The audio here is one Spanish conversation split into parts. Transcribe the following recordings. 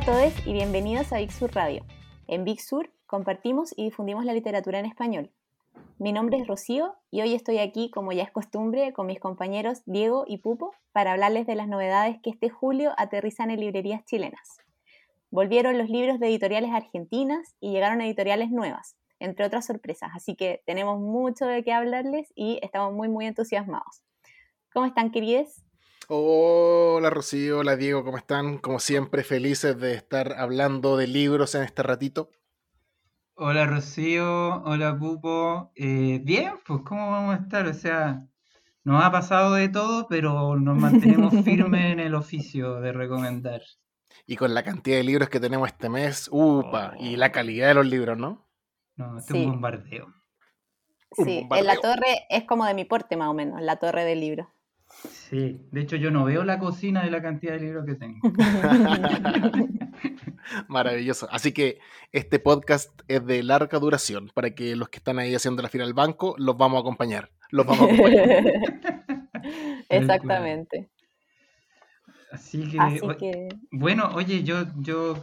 a todos y bienvenidos a Big Sur Radio. En Big Sur compartimos y difundimos la literatura en español. Mi nombre es Rocío y hoy estoy aquí, como ya es costumbre, con mis compañeros Diego y Pupo para hablarles de las novedades que este julio aterrizan en librerías chilenas. Volvieron los libros de editoriales argentinas y llegaron editoriales nuevas, entre otras sorpresas, así que tenemos mucho de qué hablarles y estamos muy, muy entusiasmados. ¿Cómo están, queridos? Hola Rocío, hola Diego, ¿cómo están? Como siempre, felices de estar hablando de libros en este ratito. Hola Rocío, hola Pupo. Eh, bien, pues ¿cómo vamos a estar? O sea, nos ha pasado de todo, pero nos mantenemos firmes en el oficio de recomendar. Y con la cantidad de libros que tenemos este mes, upa, y la calidad de los libros, ¿no? No, este es un bombardeo. Sí, en la torre es como de mi porte más o menos, la torre del libro. Sí, de hecho yo no veo la cocina de la cantidad de libros que tengo. Maravilloso. Así que este podcast es de larga duración para que los que están ahí haciendo la fila al banco los vamos a acompañar. Los vamos a acompañar. Exactamente. Así que, bueno, oye, yo, yo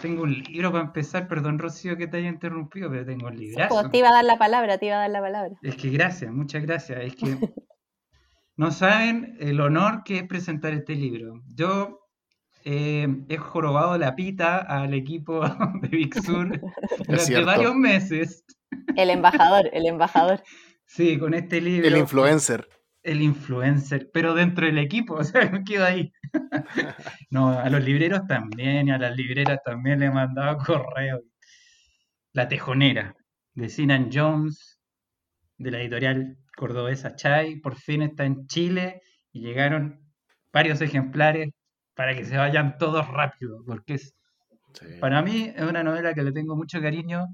tengo un libro para empezar, perdón Rocío que te haya interrumpido, pero tengo un libro. Pues, te iba a dar la palabra, te iba a dar la palabra. Es que gracias, muchas gracias. Es que no saben el honor que es presentar este libro. Yo eh, he jorobado la pita al equipo de Big Sur durante varios meses. El embajador, el embajador. Sí, con este libro. El influencer. El influencer, pero dentro del equipo, o sea, me quedo ahí. No, a los libreros también y a las libreras también le he mandado correo. La Tejonera, de Sinan Jones, de la editorial cordobesa Chai, por fin está en Chile y llegaron varios ejemplares para que se vayan todos rápido, porque es, para mí es una novela que le tengo mucho cariño.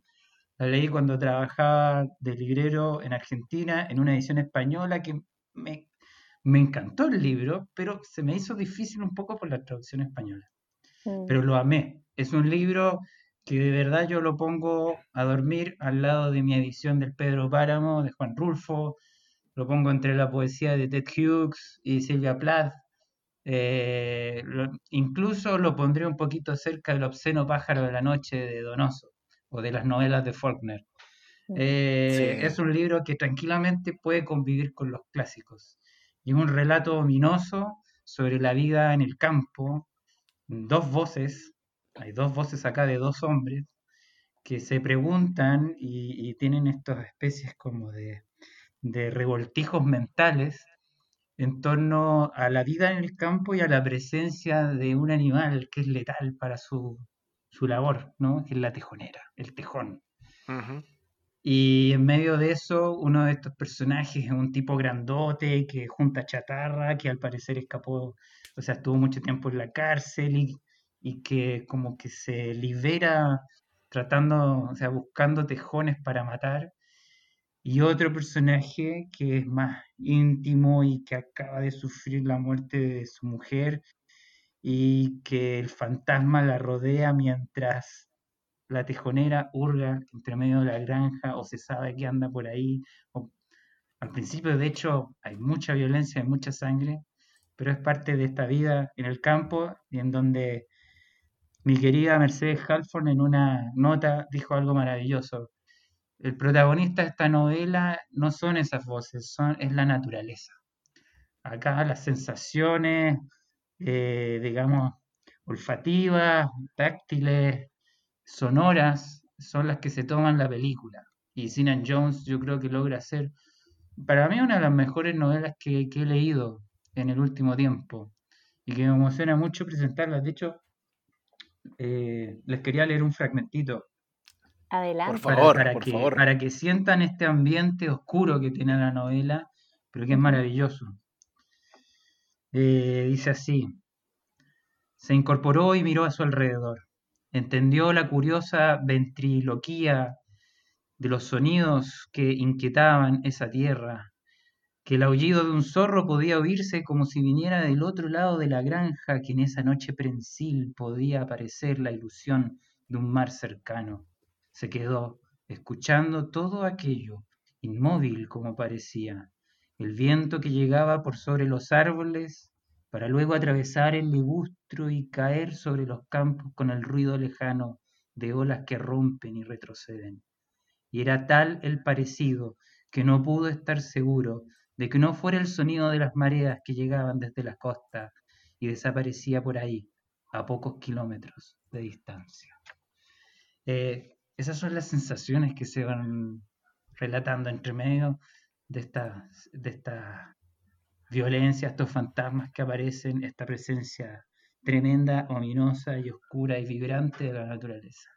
La leí cuando trabajaba de librero en Argentina, en una edición española que me, me encantó el libro, pero se me hizo difícil un poco por la traducción española. Mm. Pero lo amé. Es un libro que de verdad yo lo pongo a dormir al lado de mi edición del Pedro Páramo, de Juan Rulfo, lo pongo entre la poesía de Ted Hughes y Silvia Plath. Eh, incluso lo pondré un poquito cerca del obsceno pájaro de la noche de Donoso o de las novelas de Faulkner. Eh, es un libro que tranquilamente puede convivir con los clásicos. Y es un relato ominoso sobre la vida en el campo. Dos voces, hay dos voces acá de dos hombres que se preguntan y tienen estas especies como de de revoltijos mentales en torno a la vida en el campo y a la presencia de un animal que es letal para su, labor, ¿no? que es la tejonera, el tejón. Y en medio de eso, uno de estos personajes es un tipo grandote que junta chatarra, que al parecer escapó, o sea, estuvo mucho tiempo en la cárcel y, y que como que se libera tratando, o sea, buscando tejones para matar y otro personaje que es más íntimo y que acaba de sufrir la muerte de su mujer y que el fantasma la rodea mientras la tejonera hurga entre medio de la granja o se sabe que anda por ahí. al principio, de hecho, hay mucha violencia, hay mucha sangre, pero es parte de esta vida en el campo y en donde mi querida Mercedes Halford en una nota dijo algo maravilloso el protagonista de esta novela no son esas voces, son, es la naturaleza. Acá las sensaciones, eh, digamos, olfativas, táctiles, sonoras, son las que se toman la película. Y Sinan Jones yo creo que logra hacer, para mí, una de las mejores novelas que, he leído en el último tiempo y que me emociona mucho presentarlas. De hecho, eh, les quería leer un fragmentito Adelante. Por favor, para, por que, favor. para que sientan este ambiente oscuro que tiene la novela, pero que es maravilloso. Eh, dice así, se incorporó y miró a su alrededor. Entendió la curiosa ventriloquía de los sonidos que inquietaban esa tierra, que el aullido de un zorro podía oírse como si viniera del otro lado de la granja, que en esa noche prensil podía aparecer la ilusión de un mar cercano se quedó escuchando todo aquello, inmóvil como parecía, el viento que llegaba por sobre los árboles para luego atravesar el ligustro y caer sobre los campos con el ruido lejano de olas que rompen y retroceden. Y era tal el parecido que no pudo estar seguro de que no fuera el sonido de las mareas que llegaban desde la costa y desaparecía por ahí, a pocos kilómetros de distancia. Eh, esas son las sensaciones que se van relatando entre medio de esta, de esta violencia, estos fantasmas que aparecen, esta presencia tremenda, ominosa y oscura y vibrante de la naturaleza.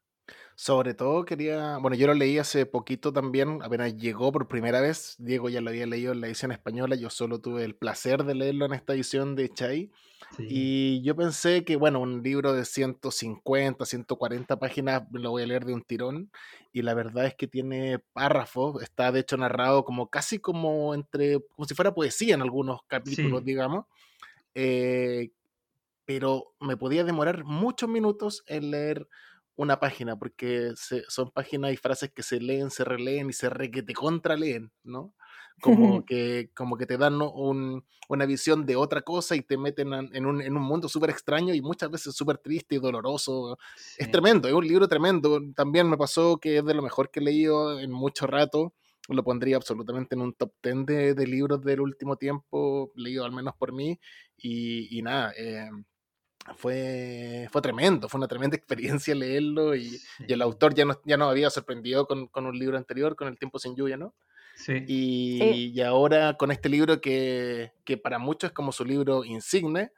Sobre todo quería, bueno, yo lo leí hace poquito también, apenas llegó por primera vez, Diego ya lo había leído en la edición española, yo solo tuve el placer de leerlo en esta edición de Chai, y yo pensé que, bueno, un libro de 150, 140 páginas lo voy a leer de un tirón, y la verdad es que tiene párrafos, está de hecho narrado como casi como entre, como si fuera poesía en algunos capítulos, digamos, eh, pero me podía demorar muchos minutos en leer una página, porque son páginas y frases que se leen, se releen y se re que te contraleen, ¿no? Como que, como que te dan una visión de otra cosa y te meten en un, en un mundo súper extraño y muchas veces súper triste y doloroso. Es tremendo, es un libro tremendo. También me pasó que es de lo mejor que he leído en mucho rato. Lo pondría absolutamente en un top 10 de, de libros del último tiempo, leído al menos por mí. Y, y nada, eh, fue, fue tremendo, fue una tremenda experiencia leerlo y, el autor ya nos, ya había sorprendido con, un libro anterior, con El tiempo sin lluvia, ¿no? Sí. Y, ahora con este libro que, para muchos es como su libro insigne,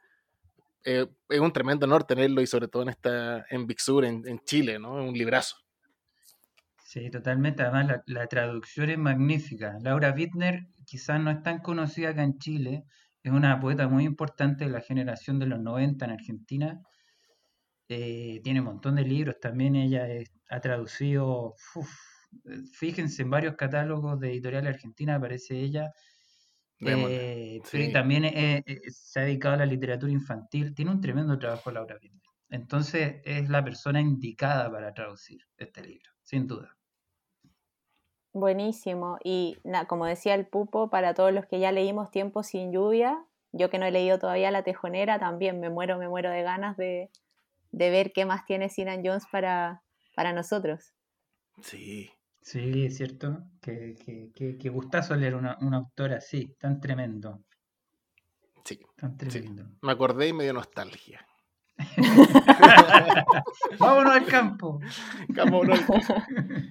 eh, es un tremendo honor tenerlo y sobre todo en, esta, en Big Sur, en, Chile, ¿no? Un librazo. Sí, totalmente. Además, la, la traducción es magnífica. Laura Wittner quizás no es tan conocida acá en Chile, es una poeta muy importante de la generación de los 90 en Argentina. Eh, tiene un montón de libros, también ella ha traducido, fíjense, en varios catálogos de editoriales argentinas aparece ella. Eh, pero también eh, se ha dedicado a la literatura infantil. Tiene un tremendo trabajo Laura Wittner. Entonces es la persona indicada para traducir este libro, sin duda. Buenísimo. Y como decía el Pupo, para todos los que ya leímos Tiempo sin lluvia, yo que no he leído todavía La Tejonera, también me muero, me muero de ganas de, ver qué más tiene Sinan Jones para, para nosotros. Sí. Sí, es cierto. Que, que, gustazo leer una, una autora así, tan tremendo. Sí. Tan tremendo. Me acordé y me dio nostalgia. Vámonos al campo. Vámonos.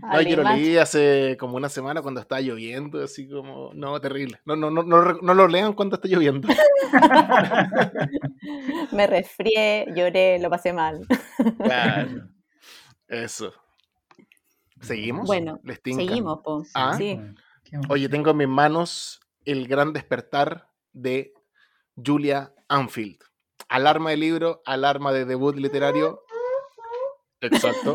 No, yo lo leí hace como una semana cuando estaba lloviendo, así como, no, terrible. No, no, no, no, lo lean cuando está lloviendo. Me resfrié, lloré, lo pasé mal. Claro. Eso. ¿Seguimos? Bueno, seguimos, pues. Sí. Oye, tengo en mis manos El gran despertar de Julia Anfield. Alarma de libro, alarma de debut literario. Exacto.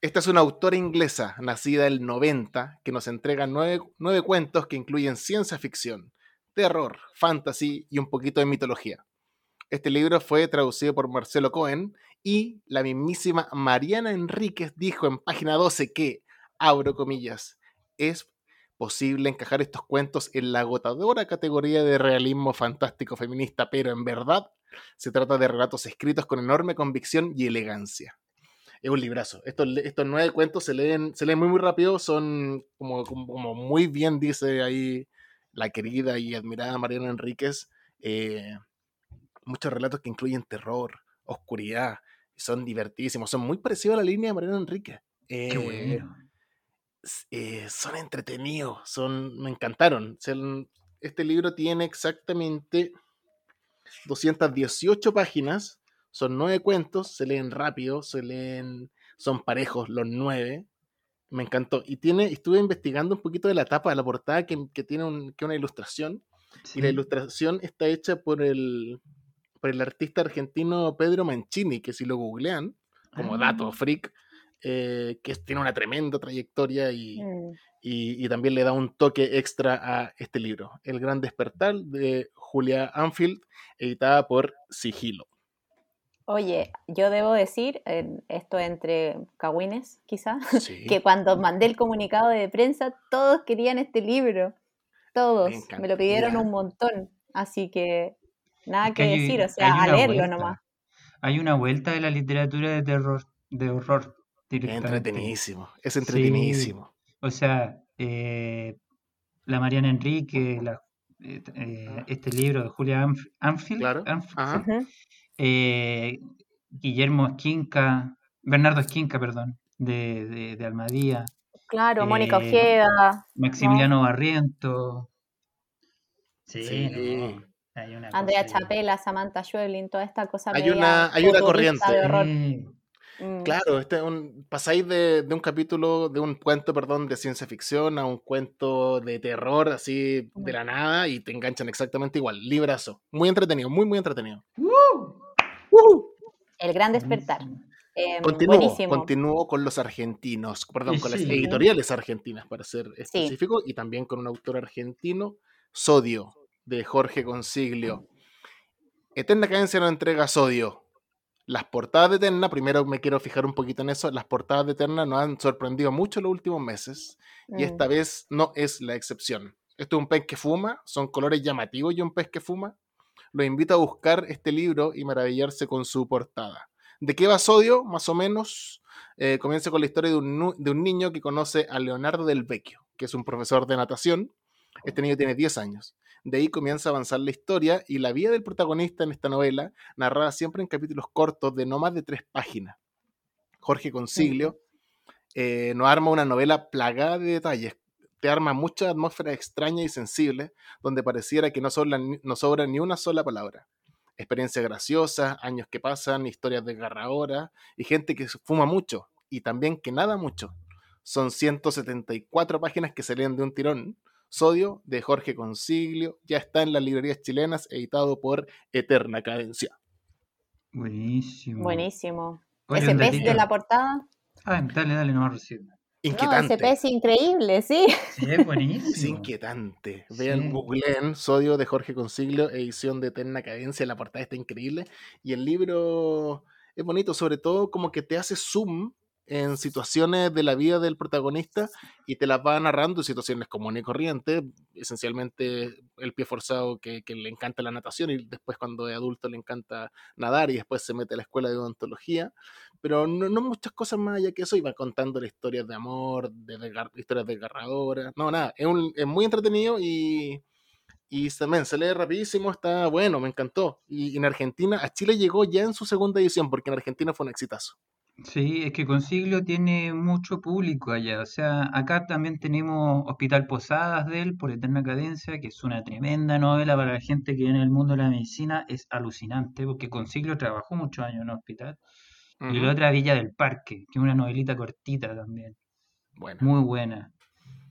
Esta es una autora inglesa, nacida el 90, que nos entrega nueve, nueve, cuentos que incluyen ciencia ficción, terror, fantasy y un poquito de mitología. Este libro fue traducido por Marcelo Cohen y la mismísima Mariana Enríquez dijo en página 12 que, abro comillas, es posible encajar estos cuentos en la agotadora categoría de realismo fantástico feminista, pero en verdad se trata de relatos escritos con enorme convicción y elegancia. Es un librazo. Estos, estos nueve cuentos se leen, se leen muy, muy rápido. Son, como, como, muy bien dice ahí la querida y admirada Mariana Enríquez, eh, muchos relatos que incluyen terror, oscuridad, son divertísimos. Son muy parecidos a la línea de Mariana Enríquez. Eh, eh, son entretenidos, son, me encantaron. Este libro tiene exactamente 218 páginas, son nueve cuentos, se leen rápido, se leen, son parejos los nueve. Me encantó. Y tiene, estuve investigando un poquito de la tapa de la portada que, tiene una ilustración. Y la ilustración está hecha por el, por el artista argentino Pedro Mancini, que si lo googlean, como dato ah. freak, eh, que tiene una tremenda trayectoria y, mm. y, y, también le da un toque extra a este libro, El Gran Despertar de Julia Anfield, editada por Sigilo. Oye, yo debo decir, esto entre cagüines quizá, que cuando mandé el comunicado de prensa, todos querían este libro, todos, me, lo pidieron un montón, así que Nada que, decir, o sea, a leerlo nomás. Hay una vuelta de la literatura de terror, de horror. Es entretenidísimo, es entretenidísimo. o sea, eh, la Mariana Enrique, la, eh, eh, este libro de Julia Anfield, claro. Guillermo Esquinca, Bernardo Esquinca, perdón, de, de, Almadía. Claro, Mónica Ojeda. Maximiliano Barriento. Sí, Andrea Chapela, Samantha Schweblin, toda esta cosa. Hay una, hay una corriente. Mm. Claro, este un, pasáis de, un capítulo, de un cuento, perdón, de ciencia ficción a un cuento de terror, así de la nada, y te enganchan exactamente igual. Librazo. Muy entretenido, muy, muy entretenido. El gran despertar. Eh, continúo, con los argentinos, perdón, con las editoriales argentinas, para ser específico, y también con un autor argentino, Sodio, de Jorge Consiglio. Eterna Cadencia no entrega Sodio. Las portadas de Eterna, primero me quiero fijar un poquito en eso, las portadas de Eterna nos han sorprendido mucho los últimos meses y esta mm. vez no es la excepción. Esto es un pez que fuma, son colores llamativos y un pez que fuma. Lo invito a buscar este libro y maravillarse con su portada. ¿De qué va Sodio? Más o menos. Eh, comienza con la historia de un, de un niño que conoce a Leonardo del Vecchio, que es un profesor de natación. Este niño tiene 10 años de ahí comienza a avanzar la historia y la vida del protagonista en esta novela, narrada siempre en capítulos cortos de no más de tres páginas. Jorge Consiglio eh, nos arma una novela plagada de detalles, te arma mucha atmósfera extraña y sensible, donde pareciera que no sobra, no sobra ni una sola palabra. Experiencias graciosas, años que pasan, historias desgarradoras y gente que fuma mucho y también que nada mucho. Son 174 páginas que se leen de un tirón, Sodio de Jorge Consiglio ya está en las librerías chilenas, editado por Eterna Cadencia. Buenísimo. Buenísimo. ese pez de la portada. Ah, dale, dale, no recibo. Inquietante. No, ese pez increíble, sí. Sí, es buenísimo. Es inquietante. Vean, googleen Sodio de Jorge Consiglio, edición de Eterna Cadencia. La portada está increíble. Y el libro es bonito, sobre todo como que te hace zoom en situaciones de la vida del protagonista y te las va narrando situaciones comunes y corrientes, esencialmente el pie forzado que, le encanta la natación y después cuando es adulto le encanta nadar y después se mete a la escuela de odontología, pero no, muchas cosas más allá que eso, iba contando historias de amor, de, historias desgarradoras, no, nada, es, es muy entretenido y, y también se lee rapidísimo, está bueno, me encantó. Y en Argentina, a Chile llegó ya en su segunda edición, porque en Argentina fue un exitazo. Sí, es que Consiglio tiene mucho público allá. O sea, acá también tenemos Hospital Posadas de él, por Eterna Cadencia, que es una tremenda novela para la gente que viene del mundo de la medicina. Es alucinante, porque Consiglio trabajó muchos años en el hospital. Y la otra Villa del Parque, que es una novelita cortita también. Muy buena.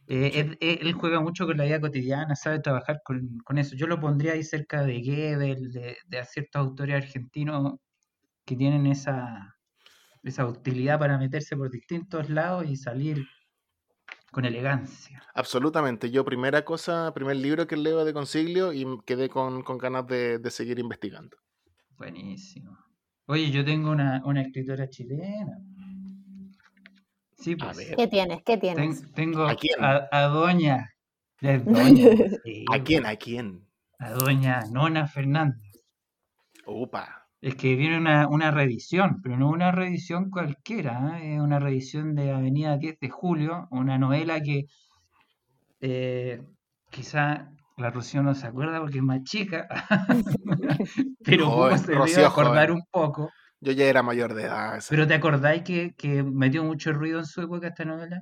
Eh, él, juega mucho con la vida cotidiana, sabe trabajar con, eso. Yo lo pondría ahí cerca de Gebel, de, de ciertos autores argentinos que tienen esa esa utilidad para meterse por distintos lados y salir con elegancia. Absolutamente. Yo primera cosa, primer libro que leo de Consiglio y quedé con, ganas de, seguir investigando. Buenísimo. Oye, yo tengo una, escritora chilena. Sí, pues. ¿Qué tienes? ¿Qué tienes? tengo ¿A, doña, ¿A quién? ¿A quién? A doña Nona Fernández. Opa. Es que viene una, una revisión, pero no una revisión cualquiera, ¿eh? es una revisión de Avenida 10 de Julio, una novela que eh, quizá la Rocío no se acuerda porque es más chica, pero se debe acordar un poco. Yo ya era mayor de edad. ¿Pero te acordáis que, que metió mucho ruido en su época esta novela?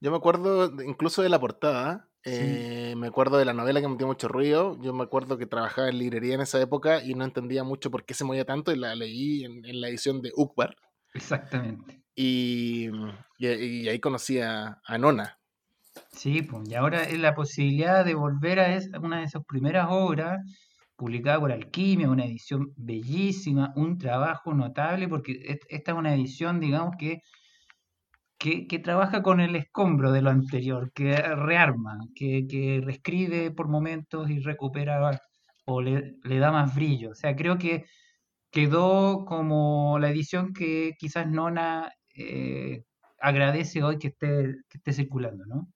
Yo me acuerdo incluso de la portada, eh, me acuerdo de la novela que me dio mucho ruido. Yo me acuerdo que trabajaba en librería en esa época y no entendía mucho por qué se movía tanto y la leí en, la edición de Ukbar. Exactamente. Y, y, ahí conocí a, Nona. Sí, pues, y ahora es la posibilidad de volver a una de esas primeras obras publicada por Alquimia, una edición bellísima, un trabajo notable, porque esta es una edición, digamos, que que, trabaja con el escombro de lo anterior, que rearma, que, reescribe por momentos y recupera o le, da más brillo. O sea, creo que quedó como la edición que quizás Nona eh, agradece hoy que esté, que esté circulando, ¿no?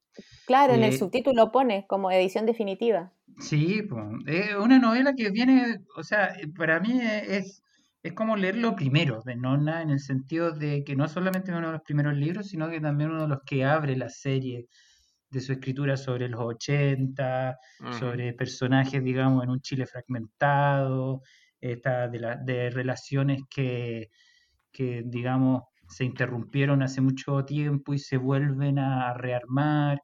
Claro, en el eh, subtítulo pone como edición definitiva. Sí, pues, es una novela que viene, o sea, para mí es, es como leer lo primero de Nona, en el sentido de que no solamente es uno de los primeros libros, sino que también uno de los que abre la serie de su escritura sobre los 80, sobre personajes, digamos, en un Chile fragmentado, esta de, la, de relaciones que, que, digamos, se interrumpieron hace mucho tiempo y se vuelven a rearmar,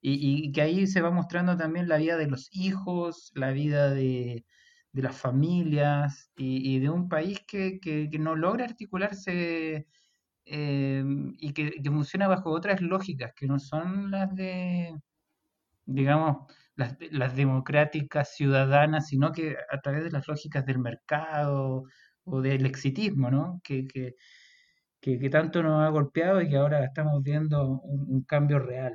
y, que ahí se va mostrando también la vida de los hijos, la vida de, las familias y, de un país que, no logra articularse eh, y que, funciona bajo otras lógicas que no son las de, digamos, las, las democráticas ciudadanas, sino que a través de las lógicas del mercado o del exitismo, ¿no? Que, que, tanto nos ha golpeado y que ahora estamos viendo un, cambio real.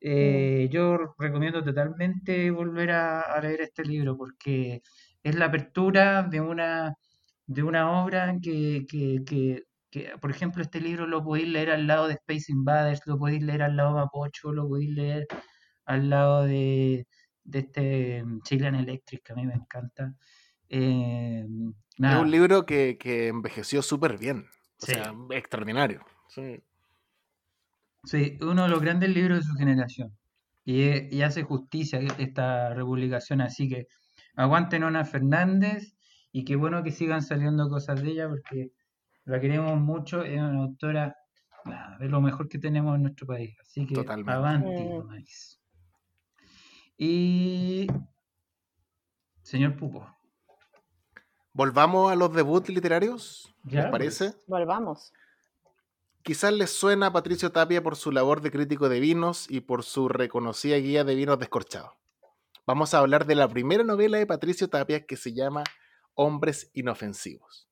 Eh, yo recomiendo totalmente volver a, leer este libro porque es la apertura de una, de una obra que, que, por ejemplo, este libro lo podéis leer al lado de Space Invaders, lo podéis leer al lado de Mapocho, lo podéis leer al lado de, de este mm, Chilean Electric, que a mí me encanta. Eh, es un libro que, envejeció súper bien, o sea, extraordinario. Sí. uno de los grandes libros de su generación. Y, y hace justicia esta republicación, así que aguanten Nona Fernández y qué bueno que sigan saliendo cosas de ella porque la queremos mucho, es una autora de lo mejor que tenemos en nuestro país. Así que avanti, Y señor Pupo. Volvamos a los debuts literarios, ¿les parece? Volvamos. Quizás les suena a Patricio Tapia por su labor de crítico de vinos y por su reconocida guía de vinos descorchados. Vamos a hablar de la primera novela de Patricio Tapia que se llama Hombres Inofensivos.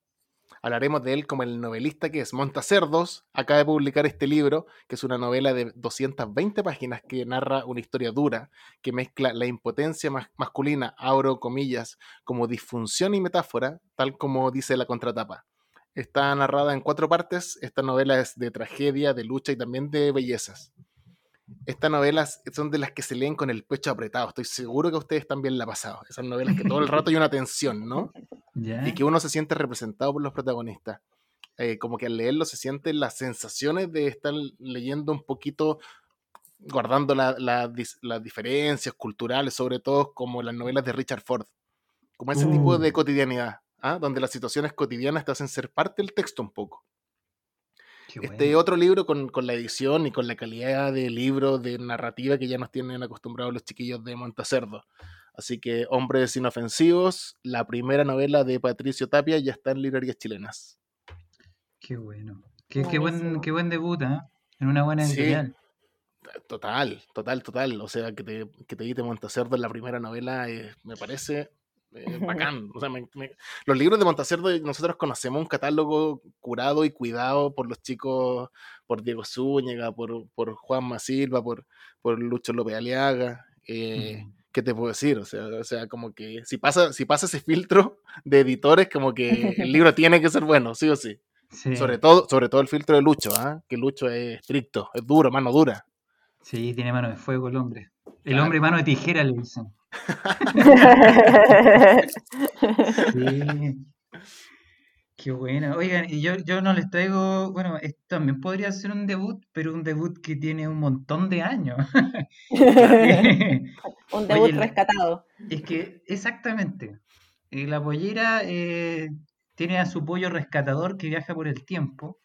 Hablaremos de él como el novelista que es. Montacerdos acaba de publicar este libro, que es una novela de 220 páginas que narra una historia dura, que mezcla la impotencia masculina, abro comillas, como disfunción y metáfora, tal como dice la contratapa. Está narrada en cuatro partes. Esta novela es de tragedia, de lucha y también de bellezas. Estas novelas son de las que se leen con el pecho apretado. Estoy seguro que a ustedes también la ha pasado. Esas novelas que todo el rato hay una tensión, ¿no? Y que uno se siente representado por los protagonistas. Eh, como que al leerlo se sienten las sensaciones de estar leyendo un poquito, guardando las diferencias culturales, sobre todo como las novelas de Richard Ford. Como ese tipo de uh. cotidianidad, ¿ah? donde las situaciones cotidianas te hacen ser parte del texto un poco. Este otro libro con, con, la edición y con la calidad de libro, de narrativa que ya nos tienen acostumbrados los chiquillos de Montacerdo. Así que Hombres Inofensivos, la primera novela de Patricio Tapia, ya está en librerías chilenas. Qué bueno. Qué, qué buen, qué buen debut, ¿eh? En una buena editorial. total, total, total. O sea, que te, que te edite Montacerdo en la primera novela eh, me parece eh, bacán. O sea, los libros de Montacerdo, nosotros conocemos un catálogo curado y cuidado por los chicos, por Diego Zúñiga, por, por Juan Silva, por, por Lucho López Aliaga. Eh, ¿Qué te puedo decir? O sea, o sea, como que si pasa, si pasa ese filtro de editores, como que el libro tiene que ser bueno, sí o sí. Sobre, todo, sobre todo el filtro de Lucho, ¿ah? que Lucho es estricto, es duro, mano dura. Sí, tiene mano de fuego el hombre. El hombre mano de tijera le dicen. sí. Qué buena. Oigan, y yo, yo no les traigo, bueno, esto también podría ser un debut, pero un debut que tiene un montón de años. un debut rescatado. Es que, exactamente. Eh, la pollera eh, tiene a su pollo rescatador que viaja por el tiempo.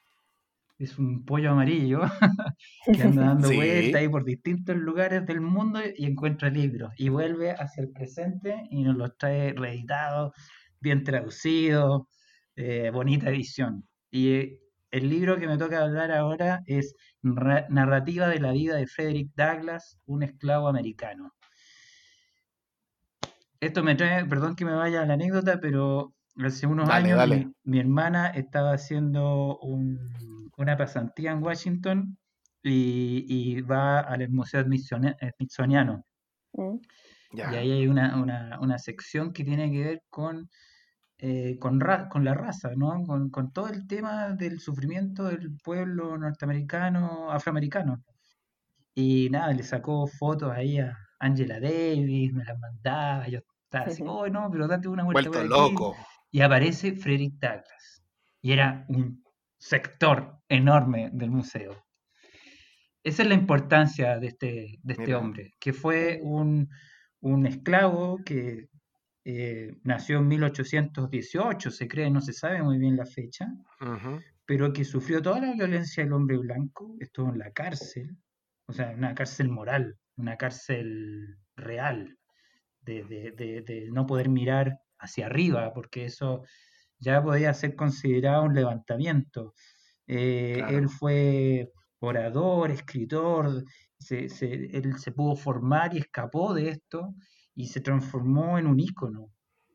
Es un pollo amarillo que anda dando vueltas ahí por distintos lugares del mundo y encuentra libros. Y vuelve hacia el presente y nos los trae reeditados, bien traducidos eh, bonita edición. Y eh, el libro que me toca hablar ahora es Narrativa de la vida de Frederick Douglass, un esclavo americano. Esto me trae, perdón que me vaya a la anécdota, pero hace unos años Mi, hermana estaba haciendo una pasantía en Washington y, va al Museo Smithsoniano. Mm. Y ahí hay una, una, sección que tiene que ver con eh, con, con la raza, ¿no? Con, todo el tema del sufrimiento del pueblo norteamericano, afroamericano. Y nada, le sacó fotos ahí a, Angela Davis, me las mandaba, yo estaba así, oh no, pero date una vuelta. Vuelto loco. Y aparece Frederick Douglass. Y era un sector enorme del museo. Esa es la importancia de este, de este hombre, que fue un, esclavo que eh, nació en 1818, se cree, no se sabe muy bien la fecha, pero que sufrió toda la violencia del hombre blanco, estuvo en la cárcel, o sea, una cárcel moral, una cárcel real, de, de no poder mirar hacia arriba, porque eso ya podía ser considerado un levantamiento. Eh, él fue orador, escritor, se, él se pudo formar y escapó de esto y se transformó en un ícono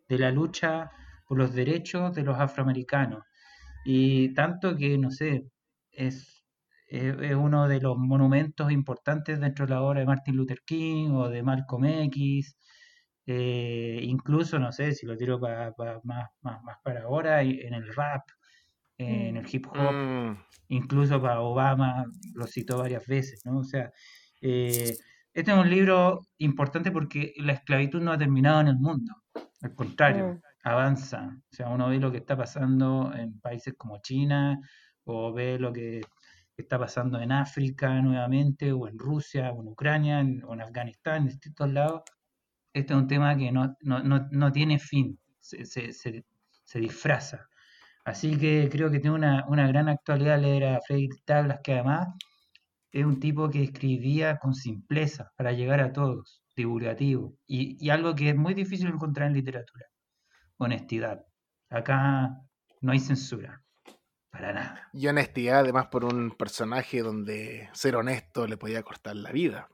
de la lucha por los derechos de los afroamericanos. Y tanto que, no sé, es, es, uno de los monumentos importantes dentro de la obra de Martin Luther King o de Malcolm X, eh, incluso, no sé, si lo tiro para, más, más, más, para ahora, en el rap, en el hip hop, mm. incluso para Obama, lo citó varias veces, ¿no? O sea, eh, este es un libro importante porque la esclavitud no ha terminado en el mundo, al contrario, mm. avanza. O sea, uno ve lo que está pasando en países como China o ve lo que está pasando en África nuevamente, o en Rusia, o en Ucrania, o en Afganistán, en distintos lados, este es un tema que no, no, tiene fin, se, se, disfraza. Así que creo que tiene una, gran actualidad leer a Frederick Douglass, que además es un tipo que escribía con simpleza para llegar a todos, divulgativo, y, y algo que es muy difícil encontrar en literatura, honestidad. Acá no hay censura, para nada. Y honestidad además por un personaje donde ser honesto le podía cortar la vida.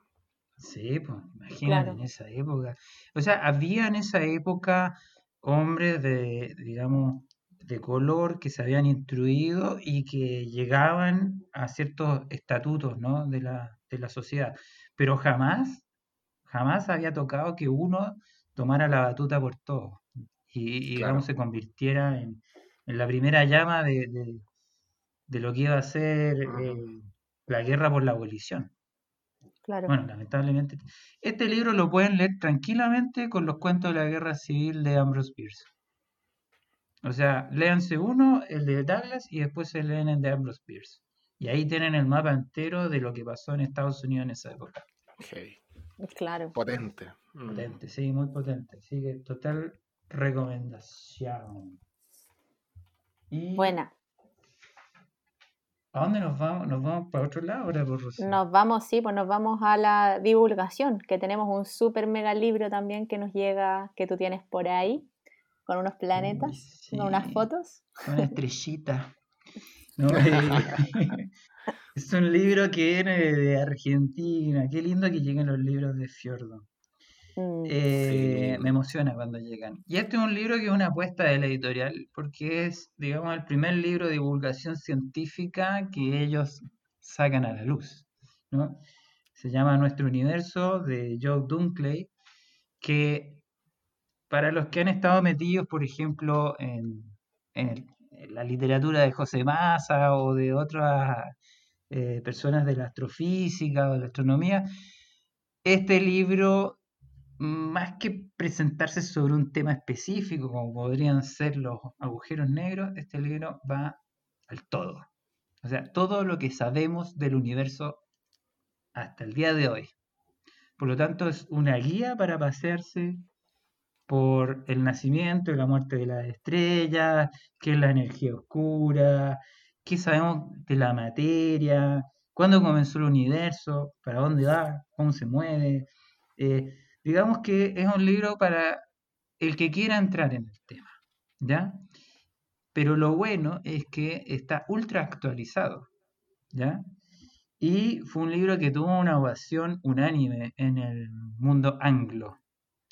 Sí, pues, imagínate en esa época. O sea, había en esa época hombres de, digamos, de color que se habían instruido y que llegaban a ciertos estatutos, ¿no? de la, de la sociedad. Pero jamás, jamás había tocado que uno tomara la batuta por todo y, digamos, se convirtiera en, en la primera llama de, de, lo que iba a ser eh, la guerra por la abolición. Bueno, lamentablemente. Este libro lo pueden leer tranquilamente con los cuentos de la guerra civil de Ambrose Bierce. O sea, léanse uno, el de Douglas, y después se leen el de Ambrose Bierce. Y ahí tienen el mapa entero de lo que pasó en Estados Unidos en esa época. Claro. Potente. Mm. Potente, sí, muy potente. Así que total recomendación. Buena. ¿A dónde nos vamos? ¿Nos vamos para otro lado ahora, por Nos vamos, sí, pues nos vamos a la divulgación, que tenemos un super mega libro también que nos llega, que tú tienes por ahí, con unos planetas, con unas fotos. Una estrellita. Eh, es un libro que viene de Argentina. Qué lindo que lleguen los libros de Fiordo. Mm. Eh, me emociona cuando llegan. Y este es un libro que es una apuesta de la editorial, porque es, digamos, el primer libro de divulgación científica que ellos sacan a la luz. ¿no? Se llama Nuestro Universo de Joe Dunkley, que para los que han estado metidos, por ejemplo, en, la literatura de José Massa o de otras eh, personas de la astrofísica o de la astronomía, este libro más que presentarse sobre un tema específico, como podrían ser los agujeros negros, este libro va al todo. O sea, todo lo que sabemos del universo hasta el día de hoy. Por lo tanto, es una guía para pasearse por el nacimiento y la muerte de las estrellas, qué es la energía oscura, qué sabemos de la materia, cuándo comenzó el universo, para dónde va, cómo se mueve. Eh, digamos que es un libro para el que quiera entrar en el tema, ¿ya? Pero lo bueno es que está ultra actualizado, ¿ya? Y fue un libro que tuvo una ovación unánime en el mundo anglo,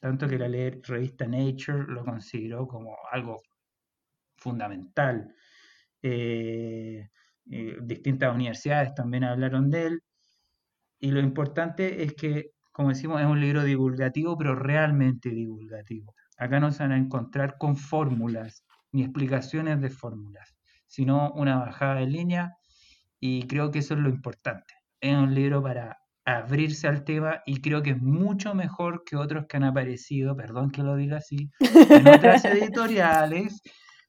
tanto que la revista Nature lo consideró como algo fundamental. Eh, eh, distintas universidades también hablaron de él. Y lo importante es que como decimos, es un libro divulgativo, pero realmente divulgativo. Acá no se van a encontrar con fórmulas ni explicaciones de fórmulas, sino una bajada de línea y creo que eso es lo importante. Es un libro para abrirse al tema y creo que es mucho mejor que otros que han aparecido, perdón que lo diga así, en otras editoriales,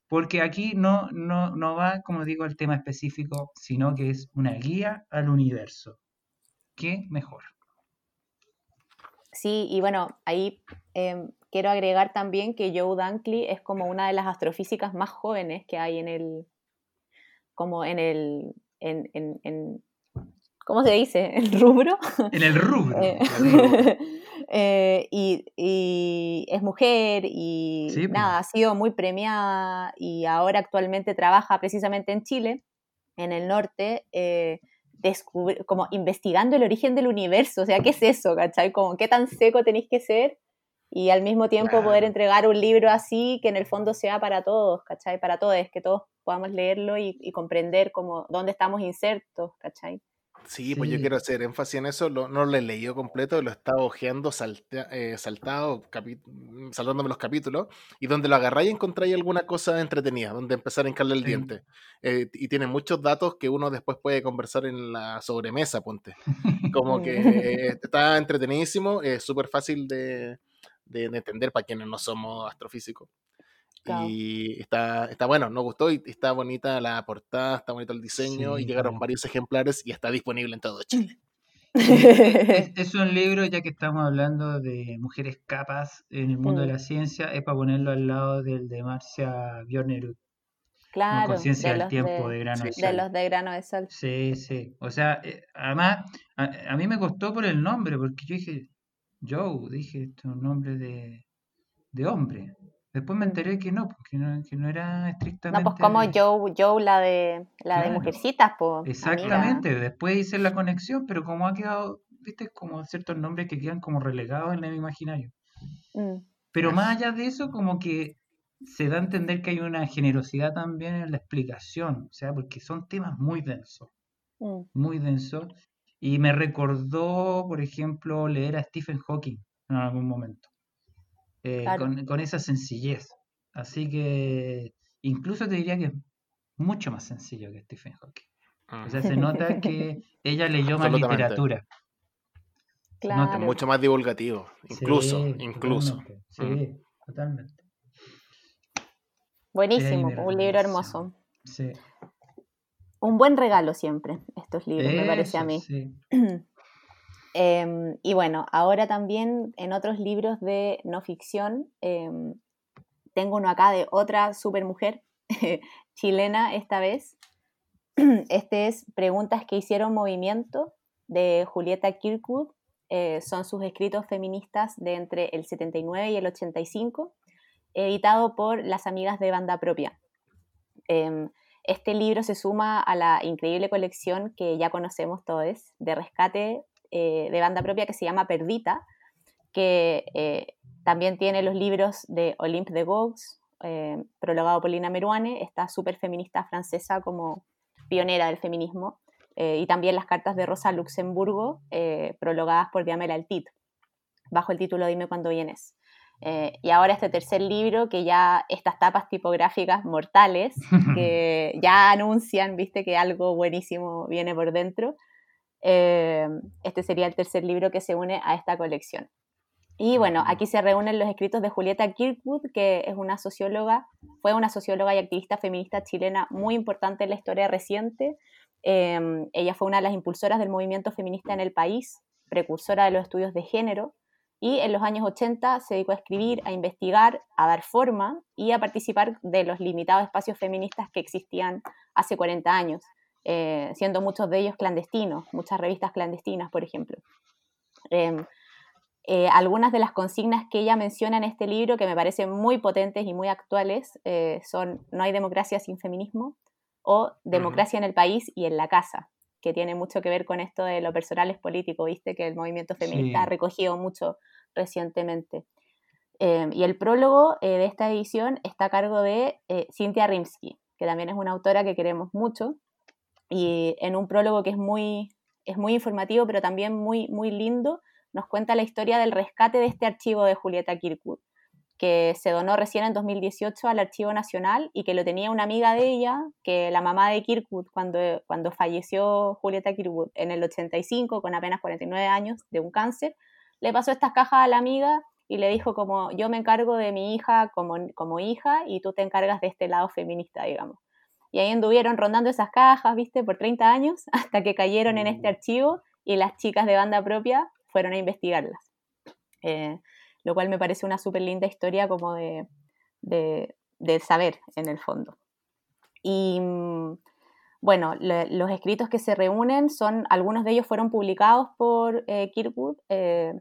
porque aquí no, no, no va, como digo, al tema específico, sino que es una guía al universo. ¿Qué mejor? Sí, y bueno, ahí em, quiero agregar también que Joe Dunkley es como una de las astrofísicas más jóvenes que hay en el, como en el, en, en, ¿cómo se dice? ¿El rubro? En el rubro. Eh, eh, y, es mujer y pues. nada, ha sido muy premiada y ahora actualmente trabaja precisamente en Chile, en el norte, eh, como investigando el origen del universo. O sea, ¿qué es eso? ¿Cachai? Como, ¿qué tan seco tenéis que ser? Y al mismo tiempo poder entregar un libro así que en el fondo sea para todos, ¿cachai? Para todos, que todos podamos leerlo y, y comprender como dónde estamos insertos, ¿cachai? Sí, pues yo quiero hacer énfasis en eso. no lo he leído completo, lo he estado ojeando, eh, saltado, mm, saltándome los capítulos, y donde lo agarráis encontráis alguna cosa entretenida, donde empezar a hincarle el diente. Eh, y tiene muchos datos que uno después puede conversar en la sobremesa, ponte. Como que está entretenidísimo, es súper fácil de, de entender para quienes no somos astrofísicos. Y está, está bueno, nos gustó y está bonita la portada, está bonito el diseño y llegaron varios ejemplares y está disponible en todo Chile. Es, un libro, ya que estamos hablando de mujeres capas en el mundo de mm. la ciencia, es para ponerlo al lado del de Marcia Bjornerud. Claro, conciencia del tiempo de, grano de, de los de grano de sal. Sí, sí. O sea, eh, además, a, mí me costó por el nombre, porque yo dije, Joe, dije, este es un nombre de, de hombre. Después me enteré que no, que no, que no era estrictamente. No, pues como Joe, Joe la de la de Mujercitas, pues. Exactamente, después hice la conexión, pero como ha quedado, viste, como ciertos nombres que quedan como relegados en el imaginario. Mm. Pero más allá de eso, como que se da a entender que hay una generosidad también en la explicación, o sea, porque son temas muy densos, mm. muy densos. Y me recordó, por ejemplo, leer a Stephen Hawking en algún momento. Eh, con, esa sencillez. Así que incluso te diría que es mucho más sencillo que Stephen Hawking. O sea, se nota que ella leyó más literatura. Claro. Mucho más divulgativo, incluso, incluso. Sí, mm. totalmente. Buenísimo, un libro hermoso. Sí. Un buen regalo siempre, estos libros, me parece a mí. Sí. Em, y bueno, ahora también en otros libros de no ficción, em, tengo uno acá de otra super mujer, chilena esta vez. Este es Preguntas que hicieron movimiento de Julieta Kirkwood. Eh, son sus escritos feministas de entre el 79 y el 85, editado por las amigas de banda propia. Em, este libro se suma a la increíble colección que ya conocemos todos, de rescate eh, de banda propia que se llama Perdita, que eh, también tiene los libros de Olympe de Gaugues, eh, prologado por Lina Meruane, esta súper feminista francesa como pionera del feminismo, y también las cartas de Rosa Luxemburgo, prologadas por Diamela Altit, bajo el título Dime cuándo vienes. y ahora este tercer libro, que ya estas tapas tipográficas mortales, que ya anuncian, viste, que algo buenísimo viene por dentro, eh, este sería el tercer libro que se une a esta colección. Y bueno, aquí se reúnen los escritos de Julieta Kirkwood, que es una socióloga, fue una socióloga y activista feminista chilena muy importante en la historia reciente. Eh, ella fue una de las impulsoras del movimiento feminista en el país, precursora de los estudios de género, y en los años 80 se dedicó a escribir, a investigar, a dar forma y a participar de los limitados espacios feministas que existían hace 40 años. Eh, siendo muchos de ellos clandestinos, muchas revistas clandestinas, por ejemplo. Em, eh, algunas de las consignas que ella menciona en este libro, que me parecen muy potentes y muy actuales, eh, son No hay democracia sin feminismo o Democracia en el país y en la casa, que tiene mucho que ver con esto de lo personal es político, viste, que el movimiento feminista ha recogido mucho recientemente. Em, y el prólogo de esta edición está a cargo de Cynthia Rimsky, que también es una autora que queremos mucho, y en un prólogo que es muy, es muy informativo, pero también muy, muy lindo, nos cuenta la historia del rescate de este archivo de Julieta Kirkwood. que se donó recién en 2018 al Archivo Nacional y que lo tenía una amiga de ella, que la mamá de Kirkwood, cuando, cuando falleció Julieta Kirkwood en el 85, con apenas 49 años, de un cáncer, le pasó estas cajas a la amiga y le dijo como, yo me encargo de mi hija como, como hija y tú te encargas de este lado feminista, digamos. Y ahí anduvieron rondando esas cajas, viste, por 30 años, hasta que cayeron en este mm. archivo y las chicas de banda propia fueron a investigarlas. Eh, lo cual me parece una súper linda historia como de, saber en el fondo. Y mm, bueno, los escritos que se reúnen son, algunos de ellos fueron publicados por eh, Kirkwood eh,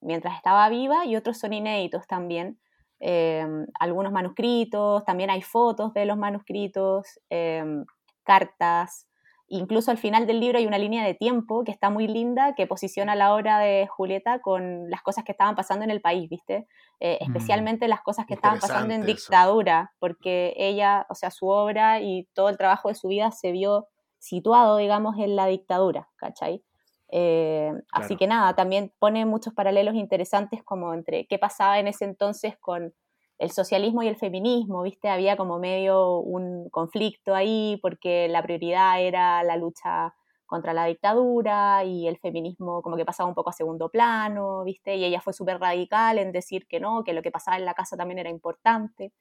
mientras estaba viva y otros son inéditos también. Em, algunos manuscritos, también hay fotos de los manuscritos, em, cartas, incluso al final del libro hay una línea de tiempo que está muy linda, que posiciona la obra de Julieta con las cosas que estaban pasando en el país, ¿viste? Eh, mm, especialmente las cosas que estaban pasando en dictadura, porque ella, o sea, su obra y todo el trabajo de su vida se vio situado, digamos, en la dictadura, ¿cachai? Eh, así que nada, también pone muchos paralelos interesantes como entre qué pasaba en ese entonces con el socialismo y el feminismo, ¿viste? Había como medio un conflicto ahí porque la prioridad era la lucha contra la dictadura y el feminismo como que pasaba un poco a segundo plano, ¿viste? Y ella fue súper radical en decir que no, que lo que pasaba en la casa también era importante.